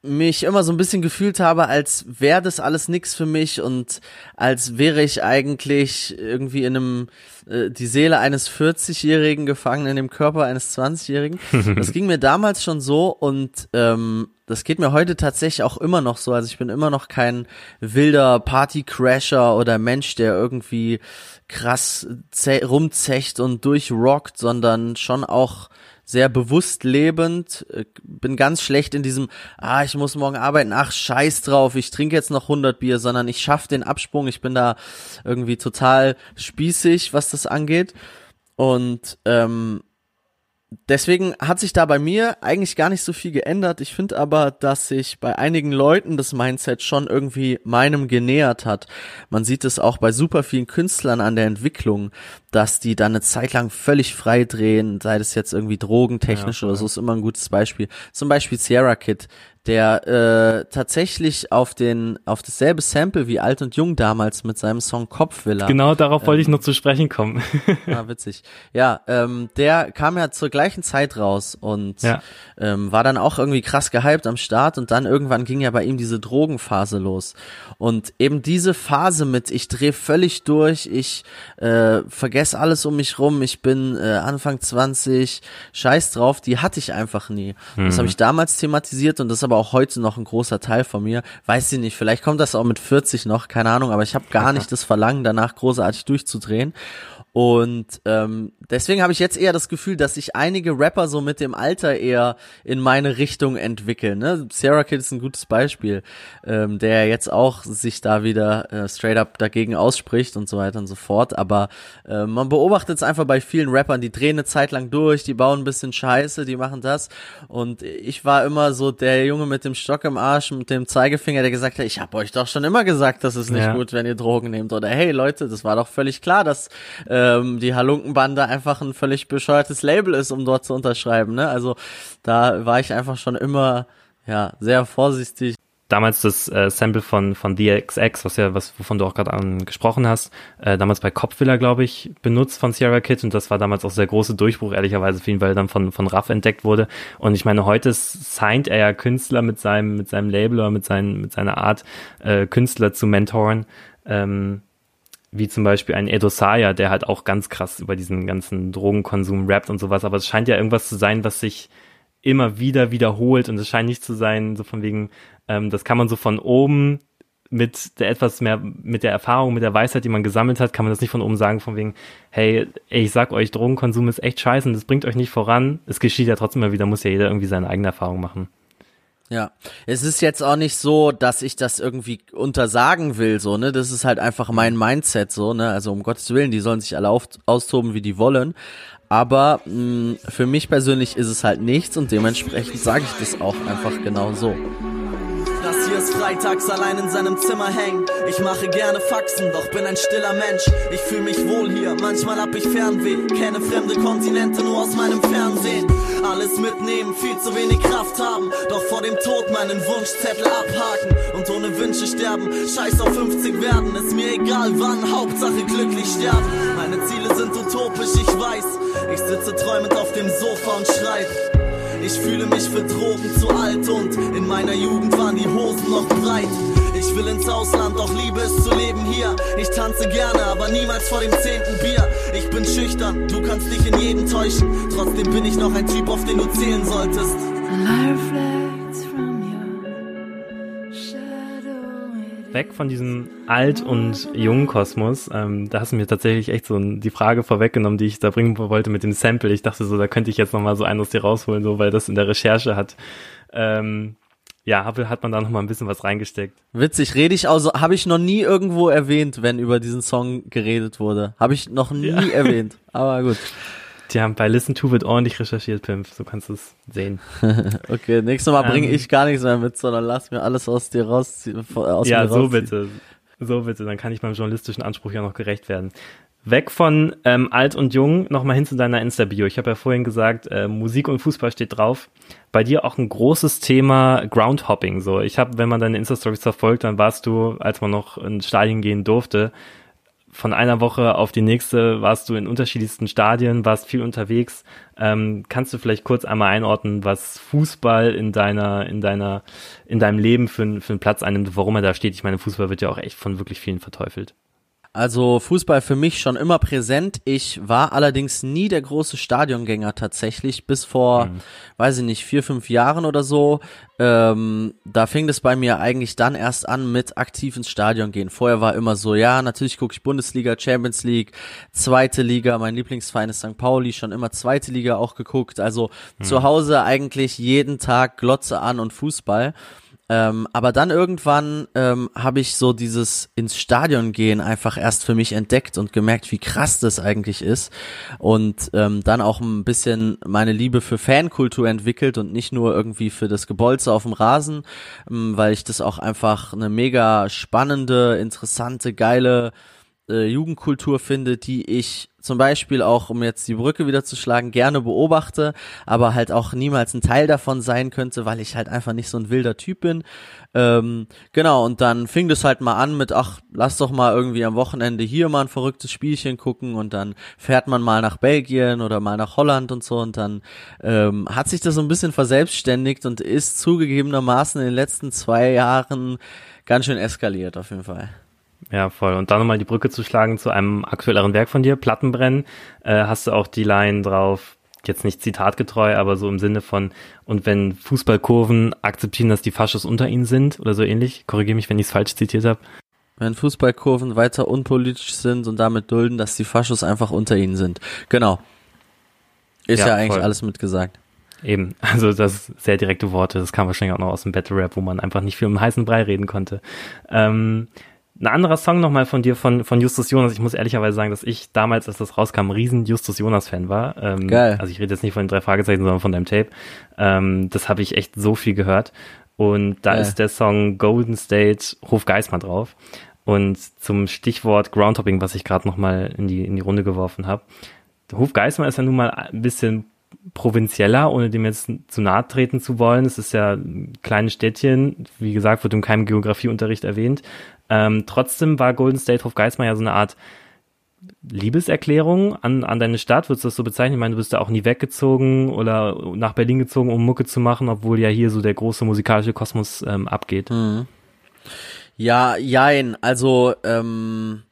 mich immer so ein bisschen gefühlt habe, als wäre das alles nix für mich und als wäre ich eigentlich irgendwie in einem äh, die Seele eines 40-Jährigen gefangen in dem Körper eines 20-Jährigen. *laughs* Das ging mir damals schon so und ähm, das geht mir heute tatsächlich auch immer noch so. Also ich bin immer noch kein wilder Partycrasher oder Mensch, der irgendwie krass rumzecht und durchrockt, sondern schon auch sehr bewusst lebend, äh, bin ganz schlecht in diesem, ah, ich muss morgen arbeiten, ach, scheiß drauf, ich trinke jetzt noch 100 Bier, sondern ich schaffe den Absprung, ich bin da irgendwie total spießig, was das angeht. Und ähm, deswegen hat sich da bei mir eigentlich gar nicht so viel geändert. Ich finde aber, dass sich bei einigen Leuten das Mindset schon irgendwie meinem genähert hat. Man sieht es auch bei super vielen Künstlern an der Entwicklung, dass die dann eine Zeit lang völlig frei drehen, sei das jetzt irgendwie drogentechnisch ja, oder so, ist immer ein gutes Beispiel. Zum Beispiel Sierra Kid, der äh, tatsächlich auf den auf dasselbe Sample wie Alt und Jung damals mit seinem Song Kopfvilla. Genau, darauf ähm, wollte ich ähm, noch zu sprechen kommen. *laughs* ah, witzig. Ja, ähm, der kam ja zur gleichen Zeit raus und ja. ähm, war dann auch irgendwie krass gehypt am Start und dann irgendwann ging ja bei ihm diese Drogenphase los. Und eben diese Phase mit ich drehe völlig durch, ich äh, vergesse alles um mich rum, ich bin äh, Anfang 20, scheiß drauf, die hatte ich einfach nie. Mhm. Das habe ich damals thematisiert und das aber auch heute noch ein großer Teil von mir. Weiß ich nicht, vielleicht kommt das auch mit 40 noch, keine Ahnung, aber ich habe gar nicht das Verlangen, danach großartig durchzudrehen. Und ähm, deswegen habe ich jetzt eher das Gefühl, dass sich einige Rapper so mit dem Alter eher in meine Richtung entwickeln. Ne? Sarah Kid ist ein gutes Beispiel, ähm, der jetzt auch sich da wieder äh, straight up dagegen ausspricht und so weiter und so fort. Aber äh, man beobachtet es einfach bei vielen Rappern, die drehen eine Zeit lang durch, die bauen ein bisschen Scheiße, die machen das. Und ich war immer so der Junge mit dem Stock im Arsch, mit dem Zeigefinger, der gesagt hat, ich habe euch doch schon immer gesagt, das ist nicht ja. gut, wenn ihr Drogen nehmt. Oder hey Leute, das war doch völlig klar, dass äh, ähm, die Halunkenbande einfach ein völlig bescheuertes Label ist, um dort zu unterschreiben. Ne? Also da war ich einfach schon immer ja sehr vorsichtig. Damals das äh, Sample von von DXX, was ja was wovon du auch gerade angesprochen hast, äh, damals bei Kopfvilla glaube ich benutzt von Sierra Kid und das war damals auch sehr große Durchbruch ehrlicherweise für ihn, weil er dann von von Raff entdeckt wurde und ich meine heute signed er ja Künstler mit seinem mit seinem Label oder mit seinen mit seiner Art äh, Künstler zu mentoren. Ähm, wie zum Beispiel ein Edo Saya, der halt auch ganz krass über diesen ganzen Drogenkonsum rappt und sowas, aber es scheint ja irgendwas zu sein, was sich immer wieder wiederholt und es scheint nicht zu sein, so von wegen, ähm, das kann man so von oben mit der etwas mehr, mit der Erfahrung, mit der Weisheit, die man gesammelt hat, kann man das nicht von oben sagen, von wegen, hey, ich sag euch, Drogenkonsum ist echt scheiße und das bringt euch nicht voran. Es geschieht ja trotzdem immer wieder, muss ja jeder irgendwie seine eigene Erfahrung machen. Ja, es ist jetzt auch nicht so, dass ich das irgendwie untersagen will, so, ne? Das ist halt einfach mein Mindset, so, ne? Also um Gottes Willen, die sollen sich alle auf, austoben, wie die wollen. Aber mh, mm, für mich persönlich ist es halt nichts und dementsprechend sage ich das auch einfach genau so. Ist freitags allein in seinem Zimmer hängen. Ich mache gerne Faxen, doch bin ein stiller Mensch. Ich fühle mich wohl hier, manchmal hab ich Fernweh. Kenne fremde Kontinente nur aus meinem Fernsehen. Alles mitnehmen, viel zu wenig Kraft haben. Doch vor dem Tod meinen Wunschzettel abhaken und ohne Wünsche sterben. Scheiß auf 50 werden, ist mir egal wann, Hauptsache glücklich sterben. Meine Ziele sind utopisch, ich weiß. Ich sitze träumend auf dem Sofa und schreibe. Ich fühle mich für Drogen zu alt und in meiner Jugend waren die Hosen noch breit. Ich will ins Ausland, doch liebe es zu leben hier. Ich tanze gerne, aber niemals vor dem zehnten Bier. Ich bin schüchtern, du kannst dich in jeden täuschen. Trotzdem bin ich noch ein Typ, auf den du zählen solltest. Weg von diesem Alt- und Jungen-Kosmos. Ähm, da hast du mir tatsächlich echt so die Frage vorweggenommen, die ich da bringen wollte mit dem Sample. Ich dachte so, da könnte ich jetzt nochmal so einen aus dir rausholen, so weil das in der Recherche hat ähm, ja, hab, hat man da noch mal ein bisschen was reingesteckt. Witzig, rede ich also, habe ich noch nie irgendwo erwähnt, wenn über diesen Song geredet wurde. Habe ich noch nie ja. erwähnt, aber gut. *laughs* Die haben bei Listen to wird ordentlich recherchiert, Pimp, so kannst du es sehen. *laughs* okay, nächstes Mal bringe ähm, ich gar nichts mehr mit, sondern lass mir alles aus dir raus. Aus ja, so bitte. So bitte, dann kann ich meinem journalistischen Anspruch ja noch gerecht werden. Weg von ähm, alt und jung, nochmal hin zu deiner Insta-Bio. Ich habe ja vorhin gesagt, äh, Musik und Fußball steht drauf. Bei dir auch ein großes Thema Groundhopping. So, ich habe, wenn man deine Insta-Stories verfolgt, dann warst du, als man noch ins Stadion gehen durfte, von einer Woche auf die nächste warst du in unterschiedlichsten Stadien, warst viel unterwegs. Ähm, kannst du vielleicht kurz einmal einordnen, was Fußball in deiner, in deiner, in deinem Leben für, für einen Platz einnimmt, warum er da steht? Ich meine, Fußball wird ja auch echt von wirklich vielen verteufelt. Also Fußball für mich schon immer präsent. Ich war allerdings nie der große Stadiongänger tatsächlich, bis vor, mhm. weiß ich nicht, vier, fünf Jahren oder so. Ähm, da fing das bei mir eigentlich dann erst an mit aktiv ins Stadion gehen. Vorher war immer so, ja, natürlich gucke ich Bundesliga, Champions League, zweite Liga, mein Lieblingsverein ist St. Pauli, schon immer zweite Liga auch geguckt. Also mhm. zu Hause eigentlich jeden Tag Glotze an und Fußball. Ähm, aber dann irgendwann ähm, habe ich so dieses ins Stadion gehen einfach erst für mich entdeckt und gemerkt, wie krass das eigentlich ist. Und ähm, dann auch ein bisschen meine Liebe für Fankultur entwickelt und nicht nur irgendwie für das Gebolze auf dem Rasen, ähm, weil ich das auch einfach eine mega spannende, interessante, geile äh, Jugendkultur finde, die ich zum Beispiel auch, um jetzt die Brücke wieder zu schlagen, gerne beobachte, aber halt auch niemals ein Teil davon sein könnte, weil ich halt einfach nicht so ein wilder Typ bin. Ähm, genau, und dann fing das halt mal an mit, ach, lass doch mal irgendwie am Wochenende hier mal ein verrücktes Spielchen gucken und dann fährt man mal nach Belgien oder mal nach Holland und so und dann ähm, hat sich das so ein bisschen verselbstständigt und ist zugegebenermaßen in den letzten zwei Jahren ganz schön eskaliert auf jeden Fall. Ja, voll. Und dann nochmal die Brücke zu schlagen zu einem aktuelleren Werk von dir, Plattenbrennen, äh, hast du auch die Line drauf, jetzt nicht zitatgetreu, aber so im Sinne von, und wenn Fußballkurven akzeptieren, dass die Faschos unter ihnen sind oder so ähnlich, korrigiere mich, wenn ich es falsch zitiert habe. Wenn Fußballkurven weiter unpolitisch sind und damit dulden, dass die Faschos einfach unter ihnen sind. Genau. Ist ja, ja eigentlich voll. alles mitgesagt. Eben, also das sehr direkte Worte, das kam wahrscheinlich auch noch aus dem Battle Rap, wo man einfach nicht viel um heißen Brei reden konnte. Ähm, ein anderer Song nochmal von dir, von, von Justus Jonas. Ich muss ehrlicherweise sagen, dass ich damals, als das rauskam, ein riesen Justus Jonas-Fan war. Ähm, Geil. Also ich rede jetzt nicht von den drei Fragezeichen, sondern von deinem Tape. Ähm, das habe ich echt so viel gehört. Und da Geil. ist der Song Golden State Hof Geismar drauf. Und zum Stichwort Groundhopping, was ich gerade nochmal in die, in die Runde geworfen habe. Hof Geismar ist ja nun mal ein bisschen provinzieller, ohne dem jetzt zu nahe treten zu wollen. Es ist ja ein kleines Städtchen, wie gesagt, wird in keinem Geografieunterricht erwähnt. Ähm, trotzdem war Golden State Hof Geismar ja so eine Art Liebeserklärung an, an deine Stadt, würdest du das so bezeichnen? Ich meine, du bist da auch nie weggezogen oder nach Berlin gezogen, um Mucke zu machen, obwohl ja hier so der große musikalische Kosmos ähm, abgeht. Mhm. Ja, jein, also ähm,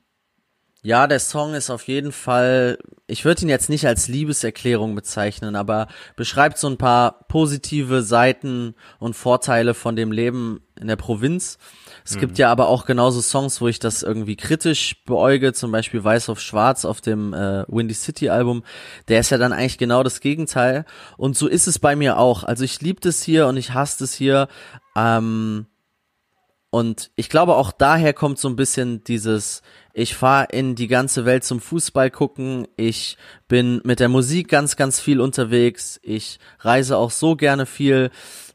ja, der Song ist auf jeden Fall, ich würde ihn jetzt nicht als Liebeserklärung bezeichnen, aber beschreibt so ein paar positive Seiten und Vorteile von dem Leben in der Provinz. Es mhm. gibt ja aber auch genauso Songs, wo ich das irgendwie kritisch beäuge, zum Beispiel Weiß auf Schwarz auf dem äh, Windy City Album. Der ist ja dann eigentlich genau das Gegenteil. Und so ist es bei mir auch. Also ich liebe das hier und ich hasse es hier. Ähm, und ich glaube auch daher kommt so ein bisschen dieses, ich fahre in die ganze Welt zum Fußball gucken, ich bin mit der Musik ganz, ganz viel unterwegs, ich reise auch so gerne viel,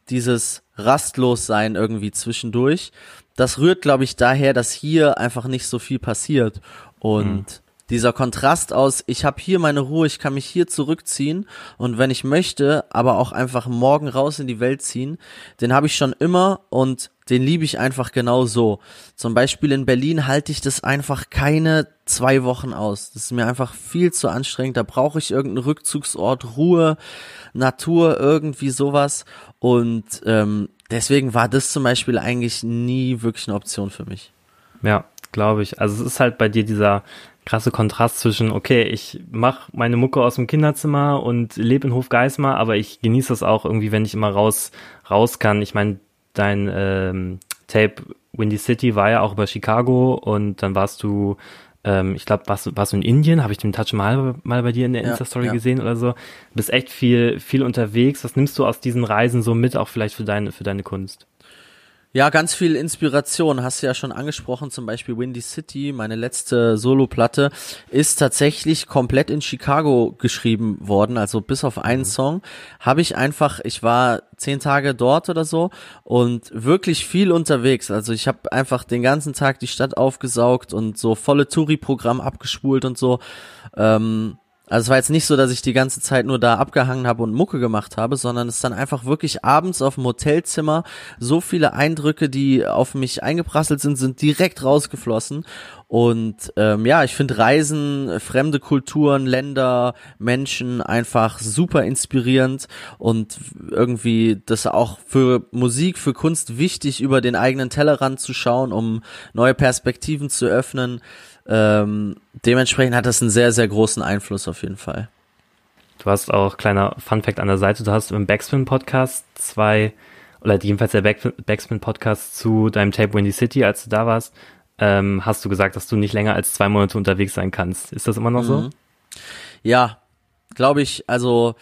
dieses Rastlossein irgendwie zwischendurch. Das rührt, glaube ich, daher, dass hier einfach nicht so viel passiert. Und mhm dieser Kontrast aus, ich habe hier meine Ruhe, ich kann mich hier zurückziehen und wenn ich möchte, aber auch einfach morgen raus in die Welt ziehen, den habe ich schon immer und den liebe ich einfach genau so. Zum Beispiel in Berlin halte ich das einfach keine zwei Wochen aus. Das ist mir einfach viel zu anstrengend. Da brauche ich irgendeinen Rückzugsort, Ruhe, Natur, irgendwie sowas. Und ähm, deswegen war das zum Beispiel eigentlich nie wirklich eine Option für mich. Ja, glaube ich. Also es ist halt bei dir dieser krasse Kontrast zwischen, okay, ich mache meine Mucke aus dem Kinderzimmer und lebe in Hofgeismar, aber ich genieße das auch irgendwie, wenn ich immer raus, raus kann. Ich meine, dein ähm, Tape Windy City war ja auch über Chicago und dann warst du, ähm, ich glaube, warst, warst du in Indien, habe ich den Touch mal, mal bei dir in der ja, Insta-Story ja. gesehen oder so. Bist echt viel, viel unterwegs. Was nimmst du aus diesen Reisen so mit, auch vielleicht für deine, für deine Kunst? Ja, ganz viel Inspiration. Hast du ja schon angesprochen, zum Beispiel Windy City, meine letzte Solo-Platte, ist tatsächlich komplett in Chicago geschrieben worden. Also bis auf einen mhm. Song habe ich einfach, ich war zehn Tage dort oder so und wirklich viel unterwegs. Also ich habe einfach den ganzen Tag die Stadt aufgesaugt und so volle Touri-Programm abgespult und so. Ähm, also es war jetzt nicht so, dass ich die ganze Zeit nur da abgehangen habe und Mucke gemacht habe, sondern es ist dann einfach wirklich abends auf dem Hotelzimmer so viele Eindrücke, die auf mich eingeprasselt sind, sind direkt rausgeflossen. Und ähm, ja, ich finde Reisen, fremde Kulturen, Länder, Menschen einfach super inspirierend und irgendwie das auch für Musik, für Kunst wichtig, über den eigenen Tellerrand zu schauen, um neue Perspektiven zu öffnen. Ähm, dementsprechend hat das einen sehr, sehr großen Einfluss auf jeden Fall. Du hast auch, kleiner Fun Fact an der Seite, du hast im Backspin-Podcast zwei, oder jedenfalls der Backspin-Podcast zu deinem Tape Windy City, als du da warst, ähm, hast du gesagt, dass du nicht länger als zwei Monate unterwegs sein kannst. Ist das immer noch mhm. so? Ja, glaube ich, also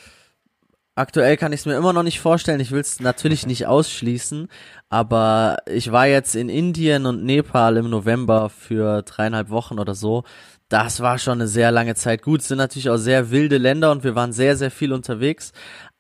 Aktuell kann ich es mir immer noch nicht vorstellen. Ich will es natürlich nicht ausschließen, aber ich war jetzt in Indien und Nepal im November für dreieinhalb Wochen oder so. Das war schon eine sehr lange Zeit. Gut, es sind natürlich auch sehr wilde Länder und wir waren sehr, sehr viel unterwegs,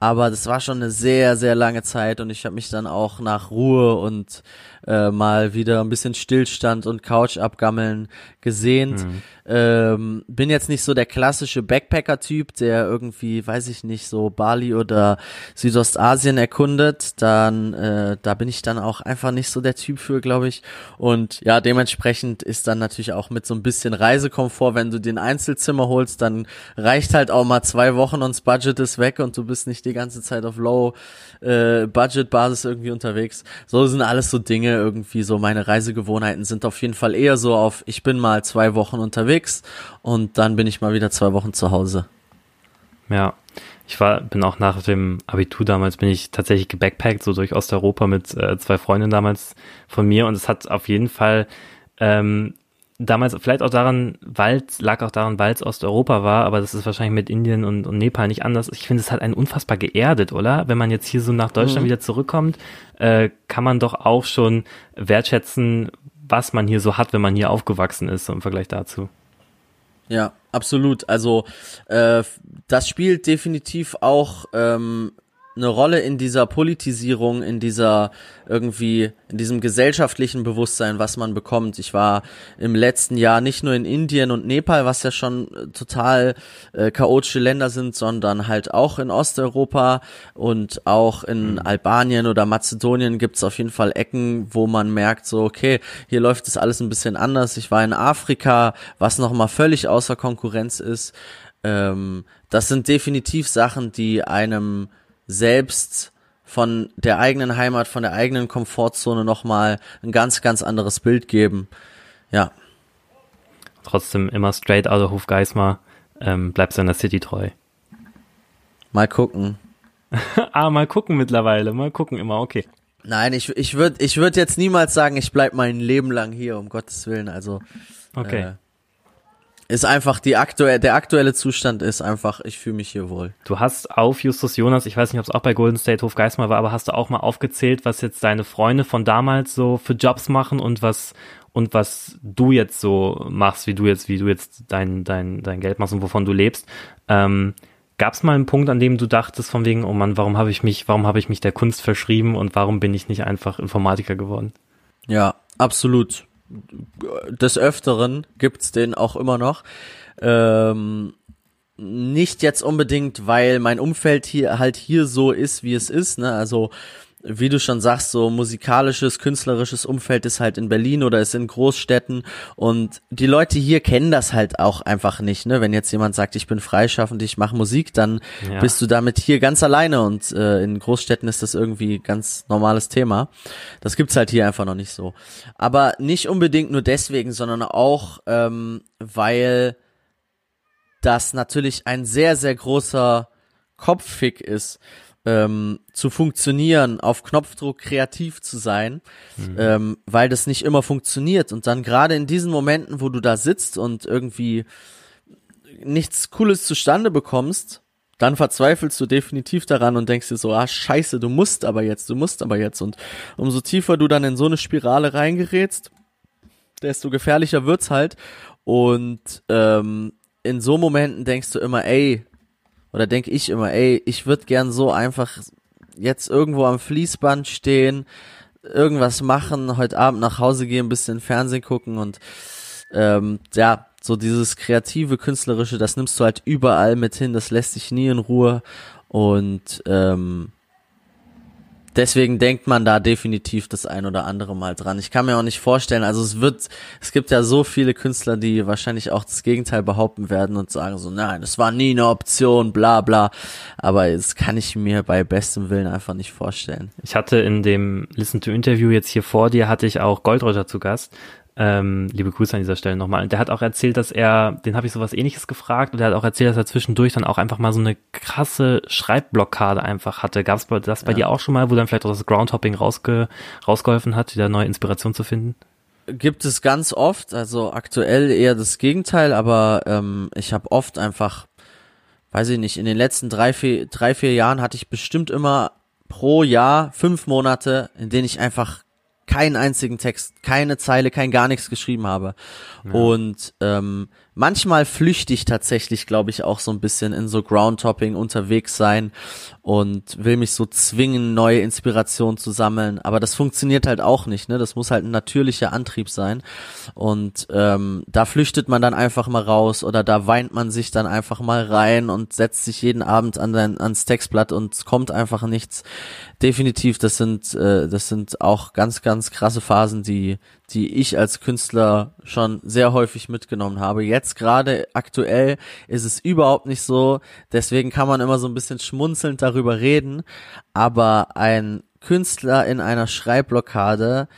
aber das war schon eine sehr, sehr lange Zeit und ich habe mich dann auch nach Ruhe und äh, mal wieder ein bisschen Stillstand und Couch abgammeln gesehnt. Mhm. Ähm, bin jetzt nicht so der klassische Backpacker-Typ, der irgendwie, weiß ich nicht, so Bali oder Südostasien erkundet. Dann, äh, da bin ich dann auch einfach nicht so der Typ für, glaube ich. Und ja, dementsprechend ist dann natürlich auch mit so ein bisschen Reisekomfort, wenn du den Einzelzimmer holst, dann reicht halt auch mal zwei Wochen und das Budget ist weg und du bist nicht die ganze Zeit auf Low äh, Budget Basis irgendwie unterwegs. So sind alles so Dinge irgendwie so meine Reisegewohnheiten sind auf jeden Fall eher so auf ich bin mal zwei Wochen unterwegs und dann bin ich mal wieder zwei Wochen zu Hause. Ja, ich war, bin auch nach dem Abitur damals, bin ich tatsächlich gebackpackt, so durch Osteuropa mit äh, zwei Freundinnen damals von mir und es hat auf jeden Fall ähm, damals vielleicht auch daran, weil lag auch daran, weil es Osteuropa war, aber das ist wahrscheinlich mit Indien und, und Nepal nicht anders. Ich finde, es hat einen unfassbar geerdet, oder? Wenn man jetzt hier so nach Deutschland mhm. wieder zurückkommt, äh, kann man doch auch schon wertschätzen, was man hier so hat, wenn man hier aufgewachsen ist so im Vergleich dazu. Ja, absolut. Also äh, das spielt definitiv auch ähm, eine Rolle in dieser Politisierung, in dieser irgendwie, in diesem gesellschaftlichen Bewusstsein, was man bekommt. Ich war im letzten Jahr nicht nur in Indien und Nepal, was ja schon äh, total äh, chaotische Länder sind, sondern halt auch in Osteuropa und auch in mhm. Albanien oder Mazedonien gibt's auf jeden Fall Ecken, wo man merkt, so, okay, hier läuft es alles ein bisschen anders. Ich war in Afrika, was nochmal völlig außer Konkurrenz ist. Ähm, das sind definitiv Sachen, die einem selbst von der eigenen Heimat, von der eigenen Komfortzone nochmal ein ganz, ganz anderes Bild geben. Ja. Trotzdem immer straight out of Hofgeismar, ähm, bleibst du in der City treu. Mal gucken. *laughs* ah, mal gucken mittlerweile, mal gucken immer, okay. Nein, ich, ich würde ich würd jetzt niemals sagen, ich bleib mein Leben lang hier, um Gottes Willen. Also, okay. Äh, ist einfach die aktuelle, der aktuelle Zustand ist einfach, ich fühle mich hier wohl. Du hast auf Justus Jonas, ich weiß nicht, ob es auch bei Golden State Hof Geismar war, aber hast du auch mal aufgezählt, was jetzt deine Freunde von damals so für Jobs machen und was und was du jetzt so machst, wie du jetzt, wie du jetzt dein dein dein Geld machst und wovon du lebst. Ähm, Gab es mal einen Punkt, an dem du dachtest, von wegen, oh Mann, warum habe ich mich, warum habe ich mich der Kunst verschrieben und warum bin ich nicht einfach Informatiker geworden? Ja, absolut des Öfteren gibt's den auch immer noch. Ähm, nicht jetzt unbedingt, weil mein Umfeld hier halt hier so ist, wie es ist. Ne? Also wie du schon sagst, so musikalisches, künstlerisches Umfeld ist halt in Berlin oder ist in Großstädten und die Leute hier kennen das halt auch einfach nicht, ne? Wenn jetzt jemand sagt, ich bin freischaffend, ich mache Musik, dann ja. bist du damit hier ganz alleine und äh, in Großstädten ist das irgendwie ganz normales Thema. Das gibt's halt hier einfach noch nicht so. Aber nicht unbedingt nur deswegen, sondern auch, ähm, weil das natürlich ein sehr, sehr großer Kopffick ist ähm, zu funktionieren, auf Knopfdruck kreativ zu sein, mhm. ähm, weil das nicht immer funktioniert. Und dann gerade in diesen Momenten, wo du da sitzt und irgendwie nichts Cooles zustande bekommst, dann verzweifelst du definitiv daran und denkst dir so, ah scheiße, du musst aber jetzt, du musst aber jetzt. Und umso tiefer du dann in so eine Spirale reingerätst, desto gefährlicher wird's halt. Und ähm, in so Momenten denkst du immer, ey, oder denk ich immer, ey, ich würde gern so einfach jetzt irgendwo am Fließband stehen, irgendwas machen, heute Abend nach Hause gehen, bisschen Fernsehen gucken und ähm, ja, so dieses kreative, künstlerische, das nimmst du halt überall mit hin, das lässt dich nie in Ruhe. Und ähm, deswegen denkt man da definitiv das ein oder andere Mal dran. Ich kann mir auch nicht vorstellen, also es wird, es gibt ja so viele Künstler, die wahrscheinlich auch das Gegenteil behaupten werden und sagen so, nein, es war nie eine Option, bla bla. Aber das kann ich mir bei bestem Willen einfach nicht vorstellen. Ich hatte in dem Listen to Interview jetzt hier vor dir, hatte ich auch Goldroger zu Gast ähm, liebe Grüße an dieser Stelle nochmal. Und der hat auch erzählt, dass er, den habe ich sowas ähnliches gefragt, und er hat auch erzählt, dass er zwischendurch dann auch einfach mal so eine krasse Schreibblockade einfach hatte. Gab es das bei ja. dir auch schon mal, wo dann vielleicht auch das Groundhopping rausge rausgeholfen hat, wieder neue Inspiration zu finden? Gibt es ganz oft, also aktuell eher das Gegenteil, aber ähm, ich habe oft einfach, weiß ich nicht, in den letzten drei vier, drei, vier Jahren hatte ich bestimmt immer pro Jahr fünf Monate, in denen ich einfach keinen einzigen Text, keine Zeile, kein gar nichts geschrieben habe. Ja. Und ähm, manchmal flüchtig tatsächlich, glaube ich, auch so ein bisschen in so Groundtopping unterwegs sein und will mich so zwingen, neue Inspirationen zu sammeln. Aber das funktioniert halt auch nicht, ne? Das muss halt ein natürlicher Antrieb sein. Und ähm, da flüchtet man dann einfach mal raus oder da weint man sich dann einfach mal rein und setzt sich jeden Abend an dein, ans Textblatt und es kommt einfach nichts. Definitiv, das sind, äh, das sind auch ganz, ganz krasse Phasen, die, die ich als Künstler schon sehr häufig mitgenommen habe. Jetzt gerade aktuell ist es überhaupt nicht so. Deswegen kann man immer so ein bisschen schmunzelnd darüber reden. Aber ein Künstler in einer Schreibblockade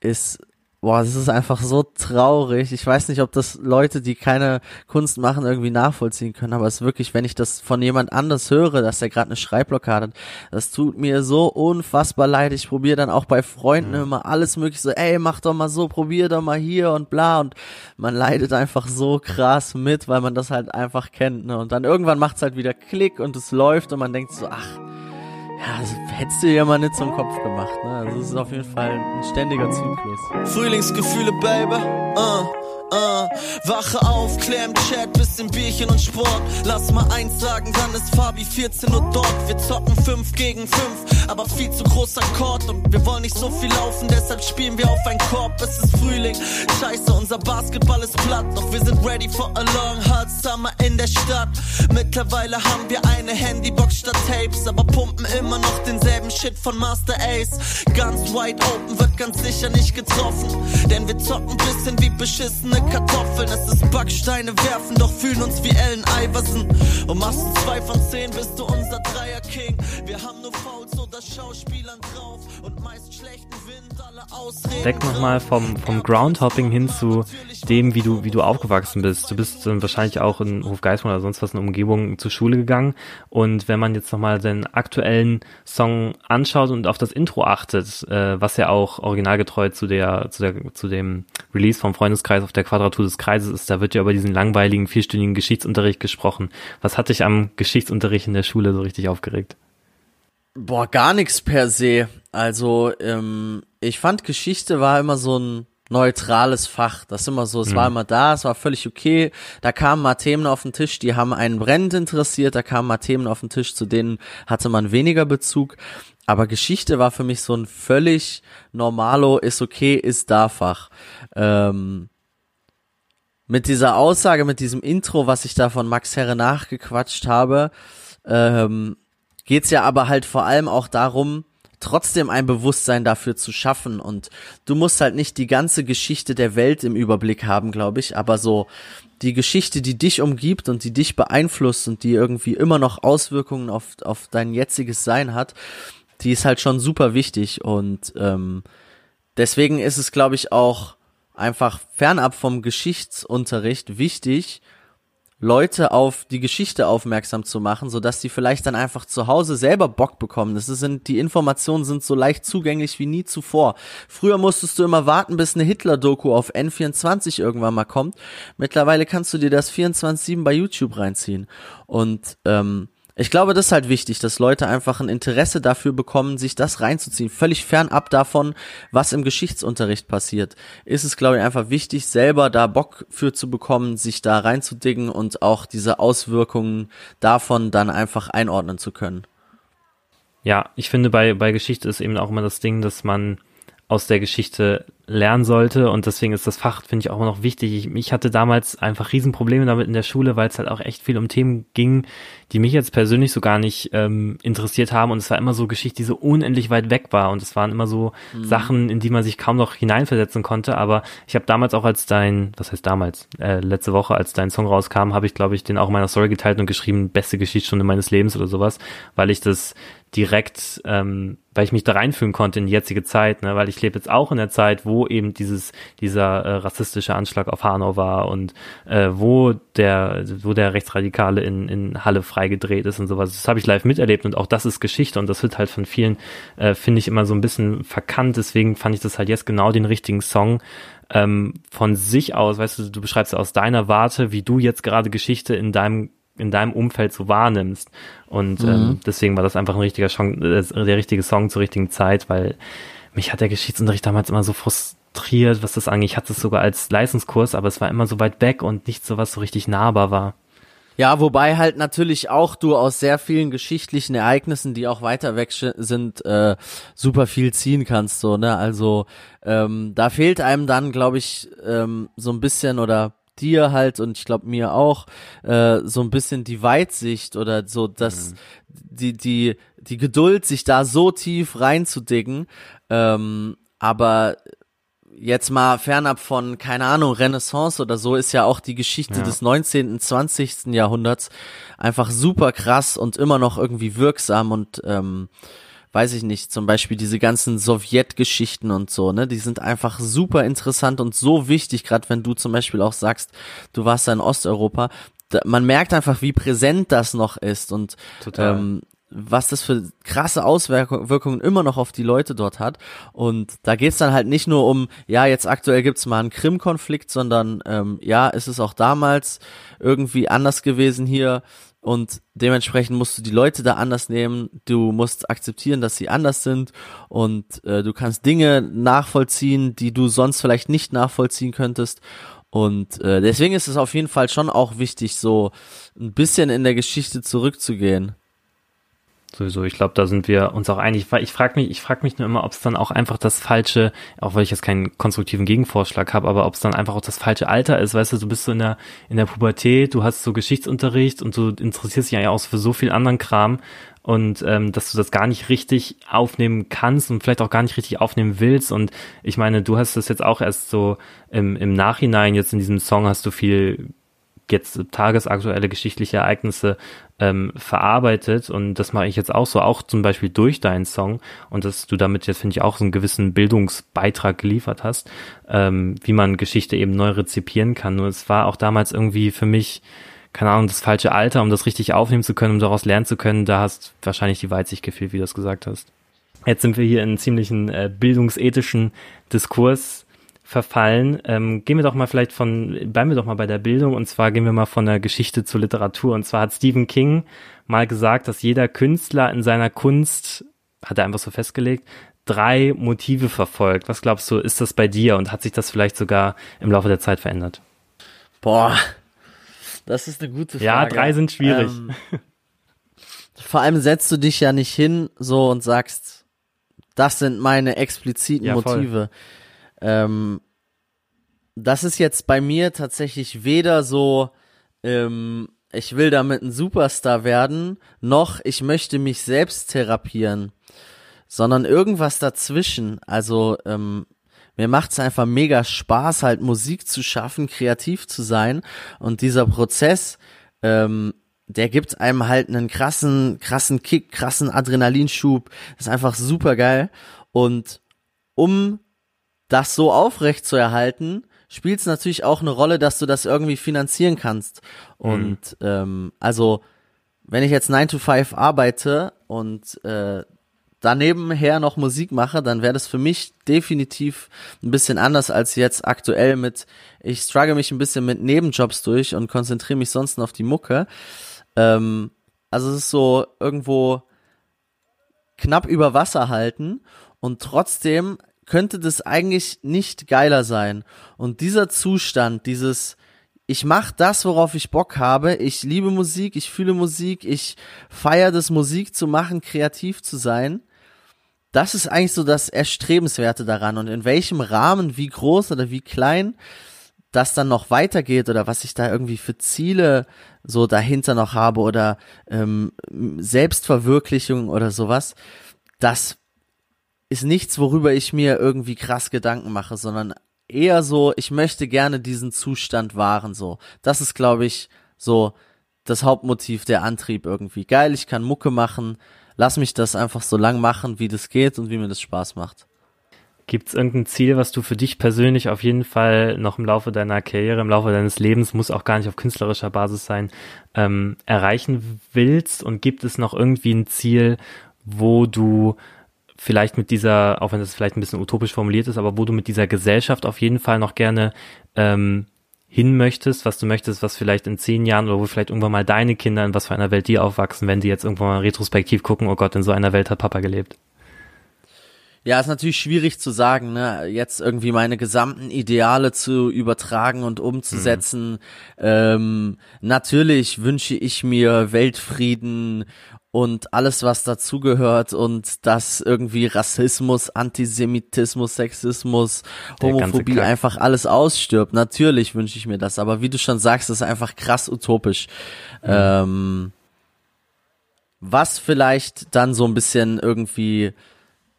ist boah, das ist einfach so traurig. Ich weiß nicht, ob das Leute, die keine Kunst machen, irgendwie nachvollziehen können, aber es ist wirklich, wenn ich das von jemand anders höre, dass er gerade eine Schreibblockade hat, das tut mir so unfassbar leid. Ich probiere dann auch bei Freunden mhm. immer alles mögliche so, ey, mach doch mal so, probier doch mal hier und bla und man leidet einfach so krass mit, weil man das halt einfach kennt, ne? Und dann irgendwann macht's halt wieder Klick und es läuft und man denkt so, ach, ja, das hättest du ja mal nicht zum Kopf gemacht, ne? Also es ist auf jeden Fall ein ständiger Zyklus. Frühlingsgefühle, Baby. Uh. Uh, wache auf, klär im Chat, bisschen Bierchen und Sport. Lass mal eins sagen, dann ist Fabi 14 Uhr dort. Wir zocken 5 gegen 5, aber viel zu großer Kord. Und wir wollen nicht so viel laufen, deshalb spielen wir auf einen Korb. Es ist Frühling, scheiße, unser Basketball ist platt. Doch wir sind ready for a long hot summer in der Stadt. Mittlerweile haben wir eine Handybox statt Tapes, aber pumpen immer noch denselben Shit von Master Ace. Ganz wide open wird ganz sicher nicht getroffen, denn wir zocken bisschen wie beschissene Kartoffeln. Es ist Backsteine werfen, doch fühlen uns wie Ellen Iverson. Und machst du zwei von zehn, bist du unser Dreier King. Wir haben nur Fouls oder Schauspielern drauf und meist schlechten. Weg nochmal vom, vom Groundhopping hin zu dem, wie du, wie du aufgewachsen bist. Du bist äh, wahrscheinlich auch in Hofgeismar oder sonst was in Umgebung zur Schule gegangen. Und wenn man jetzt nochmal den aktuellen Song anschaut und auf das Intro achtet, äh, was ja auch originalgetreu zu der, zu der, zu dem Release vom Freundeskreis auf der Quadratur des Kreises ist, da wird ja über diesen langweiligen, vierstündigen Geschichtsunterricht gesprochen. Was hat dich am Geschichtsunterricht in der Schule so richtig aufgeregt? Boah, gar nichts per se. Also, ähm, ich fand Geschichte war immer so ein neutrales Fach. Das ist immer so, es mhm. war immer da, es war völlig okay. Da kamen mal Themen auf den Tisch, die haben einen brennend interessiert, da kamen mal Themen auf den Tisch, zu denen hatte man weniger Bezug. Aber Geschichte war für mich so ein völlig normalo, ist okay, ist da Fach. Ähm, mit dieser Aussage, mit diesem Intro, was ich da von Max Herre nachgequatscht habe, ähm, geht's ja aber halt vor allem auch darum, trotzdem ein Bewusstsein dafür zu schaffen. Und du musst halt nicht die ganze Geschichte der Welt im Überblick haben, glaube ich, aber so die Geschichte, die dich umgibt und die dich beeinflusst und die irgendwie immer noch Auswirkungen auf, auf dein jetziges Sein hat, die ist halt schon super wichtig. Und ähm, deswegen ist es, glaube ich, auch einfach fernab vom Geschichtsunterricht wichtig, Leute auf die Geschichte aufmerksam zu machen, so dass die vielleicht dann einfach zu Hause selber Bock bekommen. Das sind, die Informationen sind so leicht zugänglich wie nie zuvor. Früher musstest du immer warten, bis eine Hitler-Doku auf N24 irgendwann mal kommt. Mittlerweile kannst du dir das 24-7 bei YouTube reinziehen. Und ähm, Ich glaube, das ist halt wichtig, dass Leute einfach ein Interesse dafür bekommen, sich das reinzuziehen. Völlig fernab davon, was im Geschichtsunterricht passiert. Ist es, glaube ich, einfach wichtig, selber da Bock für zu bekommen, sich da reinzudiggen und auch diese Auswirkungen davon dann einfach einordnen zu können. Ja, ich finde bei, bei Geschichte ist eben auch immer das Ding, dass man aus der Geschichte lernen sollte und deswegen ist das Fach, finde ich, auch immer noch wichtig. Ich, ich hatte damals einfach Riesenprobleme damit in der Schule, weil es halt auch echt viel um Themen ging, die mich jetzt persönlich so gar nicht ähm, interessiert haben und es war immer so Geschichte, die so unendlich weit weg war und es waren immer so mhm. Sachen, in die man sich kaum noch hineinversetzen konnte, aber ich habe damals auch als dein, was heißt damals, äh, letzte Woche, als dein Song rauskam, habe ich, glaube ich, den auch in meiner Story geteilt und geschrieben, beste Geschichtsstunde meines Lebens oder sowas, weil ich das direkt, ähm, weil ich mich da reinfühlen konnte in die jetzige Zeit, ne? weil ich lebe jetzt auch in der Zeit, wo eben dieses dieser äh, rassistische Anschlag auf Hanau war und äh, wo der wo der Rechtsradikale in, in Halle freigedreht ist und sowas. Das habe ich live miterlebt und auch das ist Geschichte und das wird halt von vielen äh, finde ich immer so ein bisschen verkannt. Deswegen fand ich das halt jetzt genau den richtigen Song, ähm, von sich aus, weißt du, du beschreibst aus deiner Warte, wie du jetzt gerade Geschichte in deinem in deinem Umfeld so wahrnimmst. Und ähm, mhm. ähm, deswegen war das einfach ein richtiger Song, äh, der richtige Song zur richtigen Zeit, weil mich hat der Geschichtsunterricht damals immer so frustriert, was das angeht. Ich hatte es sogar als Leistungskurs, aber es war immer so weit weg und nicht so was so richtig nahbar war. Ja, wobei halt natürlich auch du aus sehr vielen geschichtlichen Ereignissen, die auch weiter weg sind, äh, super viel ziehen kannst, so, ne? Also ähm, da fehlt einem dann, glaube ich, ähm, so ein bisschen oder dir halt und ich glaube mir auch äh, so ein bisschen die Weitsicht oder so dass mhm. die die die Geduld sich da so tief reinzudicken ähm, aber jetzt mal fernab von keine Ahnung Renaissance oder so ist ja auch die Geschichte ja. des 19. 20. Jahrhunderts einfach super krass und immer noch irgendwie wirksam und ähm, weiß ich nicht, zum Beispiel diese ganzen Sowjetgeschichten und so, ne, die sind einfach super interessant und so wichtig, gerade wenn du zum Beispiel auch sagst, du warst da in Osteuropa. Da, man merkt einfach, wie präsent das noch ist und ähm, was das für krasse Auswirkungen immer noch auf die Leute dort hat. Und da geht's dann halt nicht nur um, ja, jetzt aktuell gibt's mal einen Krim-Konflikt, sondern ähm, ja, ist es auch damals irgendwie anders gewesen hier und dementsprechend musst du die Leute da anders nehmen. Du musst akzeptieren, dass sie anders sind und äh, du kannst Dinge nachvollziehen, die du sonst vielleicht nicht nachvollziehen könntest. Und äh, deswegen ist es auf jeden Fall schon auch wichtig, so ein bisschen in der Geschichte zurückzugehen sowieso. Ich glaube, da sind wir uns auch einig. Ich frage mich, ich frage mich nur immer, ob es dann auch einfach das falsche, auch weil ich jetzt keinen konstruktiven Gegenvorschlag habe, aber ob es dann einfach auch das falsche Alter ist. Weißt du, du bist so in der in der Pubertät, du hast so Geschichtsunterricht und du interessierst dich ja auch für so viel anderen Kram und ähm, dass du das gar nicht richtig aufnehmen kannst und vielleicht auch gar nicht richtig aufnehmen willst. Und ich meine, du hast das jetzt auch erst so im, im Nachhinein, jetzt in diesem Song hast du viel jetzt tagesaktuelle geschichtliche Ereignisse ähm, verarbeitet und das mache ich jetzt auch so, auch zum Beispiel durch deinen Song und dass du damit jetzt, finde ich, auch so einen gewissen Bildungsbeitrag geliefert hast, ähm, wie man Geschichte eben neu rezipieren kann. Nur es war auch damals irgendwie für mich, keine Ahnung, das falsche Alter, um das richtig aufnehmen zu können, um daraus lernen zu können, da hast wahrscheinlich die Weitsicht gefehlt, wie du das gesagt hast. Jetzt sind wir hier in einem ziemlichen äh, bildungsethischen Diskurs verfallen. Ähm, gehen wir doch mal vielleicht von, bleiben wir doch mal bei der Bildung und zwar gehen wir mal von der Geschichte zur Literatur. Und zwar hat Stephen King mal gesagt, dass jeder Künstler in seiner Kunst, hat er einfach so festgelegt, drei Motive verfolgt. Was glaubst du, ist das bei dir und hat sich das vielleicht sogar im Laufe der Zeit verändert? Boah, das ist eine gute Frage. Ja, drei sind schwierig. Ähm, vor allem setzt du dich ja nicht hin so und sagst, das sind meine expliziten ja, Motive. Ähm, das ist jetzt bei mir tatsächlich weder so, ähm, ich will damit ein Superstar werden, noch ich möchte mich selbst therapieren, sondern irgendwas dazwischen. Also ähm, mir macht's einfach mega Spaß, halt Musik zu schaffen, kreativ zu sein und dieser Prozess, ähm, der gibt einem halt einen krassen, krassen Kick, krassen Adrenalinschub. Ist einfach super geil. Und um das so aufrecht zu erhalten, spielt es natürlich auch eine Rolle, dass du das irgendwie finanzieren kannst. Und mhm. ähm, also, wenn ich jetzt 9 to 5 arbeite und äh, daneben her noch Musik mache, dann wäre das für mich definitiv ein bisschen anders als jetzt aktuell mit, ich struggle mich ein bisschen mit Nebenjobs durch und konzentriere mich sonst auf die Mucke. Ähm, Also es ist so irgendwo knapp über Wasser halten und trotzdem könnte das eigentlich nicht geiler sein. Und dieser Zustand, dieses ich mache das, worauf ich Bock habe. Ich liebe Musik, ich fühle Musik, ich feiere das Musik zu machen, kreativ zu sein. Das ist eigentlich so das Erstrebenswerte daran. Und in welchem Rahmen, wie groß oder wie klein das dann noch weitergeht oder was ich da irgendwie für Ziele so dahinter noch habe oder ähm, Selbstverwirklichung oder sowas, das ist nichts, worüber ich mir irgendwie krass Gedanken mache, sondern eher so, ich möchte gerne diesen Zustand wahren, so. Das ist, glaube ich, so das Hauptmotiv, der Antrieb irgendwie. Geil, ich kann Mucke machen, lass mich das einfach so lang machen, wie das geht und wie mir das Spaß macht. Gibt es irgendein Ziel, was du für dich persönlich auf jeden Fall noch im Laufe deiner Karriere, im Laufe deines Lebens, muss auch gar nicht auf künstlerischer Basis sein, ähm, erreichen willst? Und gibt es noch irgendwie ein Ziel, wo du vielleicht mit dieser, auch wenn das vielleicht ein bisschen utopisch formuliert ist, aber wo du mit dieser Gesellschaft auf jeden Fall noch gerne ähm, hin möchtest, was du möchtest, was vielleicht in zehn Jahren oder wo vielleicht irgendwann mal deine Kinder in was für einer Welt die aufwachsen, wenn die jetzt irgendwann mal retrospektiv gucken, oh Gott, in so einer Welt hat Papa gelebt. Ja, ist natürlich schwierig zu sagen, ne? Jetzt irgendwie meine gesamten Ideale zu übertragen und umzusetzen. Mhm. Ähm, natürlich wünsche ich mir Weltfrieden und alles, was dazugehört und dass irgendwie Rassismus, Antisemitismus, Sexismus, Homophobie einfach alles ausstirbt. Natürlich wünsche ich mir das, aber wie du schon sagst, ist einfach krass utopisch. Mhm. Ähm, was vielleicht dann so ein bisschen irgendwie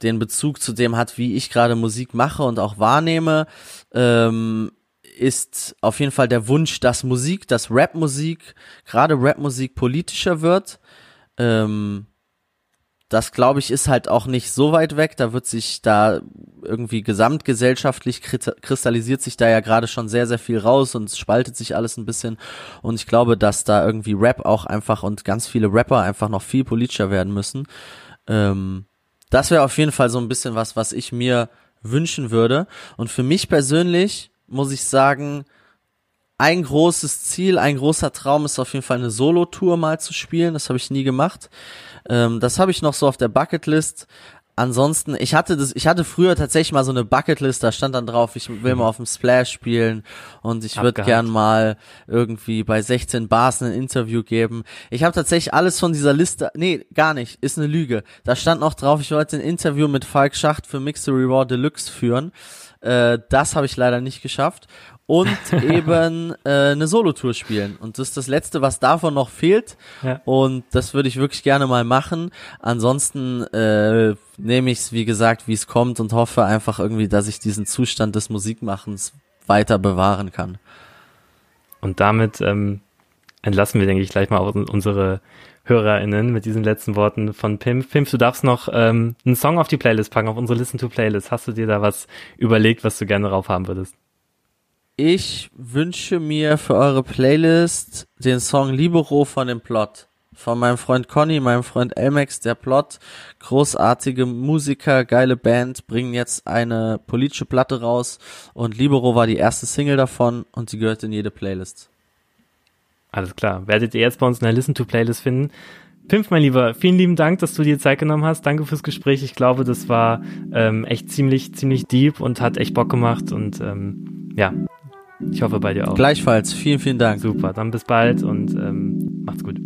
den Bezug zu dem hat, wie ich gerade Musik mache und auch wahrnehme, ähm, ist auf jeden Fall der Wunsch, dass Musik, dass Rapmusik, gerade Rapmusik politischer wird ähm, das glaube ich ist halt auch nicht so weit weg. Da wird sich da irgendwie gesamtgesellschaftlich kristallisiert sich da ja gerade schon sehr, sehr viel raus und spaltet sich alles ein bisschen. Und ich glaube, dass da irgendwie Rap auch einfach und ganz viele Rapper einfach noch viel politischer werden müssen. Ähm, das wäre auf jeden Fall so ein bisschen was, was ich mir wünschen würde. Und für mich persönlich muss ich sagen, ein großes Ziel, ein großer Traum ist auf jeden Fall eine Solo-Tour mal zu spielen. Das habe ich nie gemacht. Ähm, das habe ich noch so auf der Bucketlist. Ansonsten, ich hatte das, ich hatte früher tatsächlich mal so eine Bucketlist, da stand dann drauf, ich will mal auf dem Splash spielen und ich würde gern mal irgendwie bei 16 Bars ein Interview geben. Ich habe tatsächlich alles von dieser Liste, nee, gar nicht, ist eine Lüge. Da stand noch drauf, ich wollte ein Interview mit Falk Schacht für Mixery Raw Deluxe führen. Äh, das habe ich leider nicht geschafft und *laughs* eben äh, eine Solotour spielen. Und das ist das Letzte, was davon noch fehlt. Ja. Und das würde ich wirklich gerne mal machen. Ansonsten äh, nehme ich es, wie gesagt, wie es kommt und hoffe einfach irgendwie, dass ich diesen Zustand des Musikmachens weiter bewahren kann. Und damit ähm, entlassen wir, denke ich, gleich mal unsere HörerInnen mit diesen letzten Worten von Pimp. Pimp, du darfst noch ähm, einen Song auf die Playlist packen, auf unsere Listen-to-Playlist. Hast du dir da was überlegt, was du gerne drauf haben würdest? Ich wünsche mir für eure Playlist den Song Libero von dem Plot. Von meinem Freund Conny, meinem Freund Elmex, der Plot. Großartige Musiker, geile Band, bringen jetzt eine politische Platte raus. Und Libero war die erste Single davon und sie gehört in jede Playlist. Alles klar. Werdet ihr jetzt bei uns in der Listen to Playlist finden. Pimp, mein Lieber, vielen lieben Dank, dass du dir Zeit genommen hast. Danke fürs Gespräch. Ich glaube, das war ähm, echt ziemlich, ziemlich deep und hat echt Bock gemacht. Und ähm, ja, ich hoffe bei dir auch. Gleichfalls. Vielen, vielen Dank. Super. Dann bis bald und ähm, macht's gut.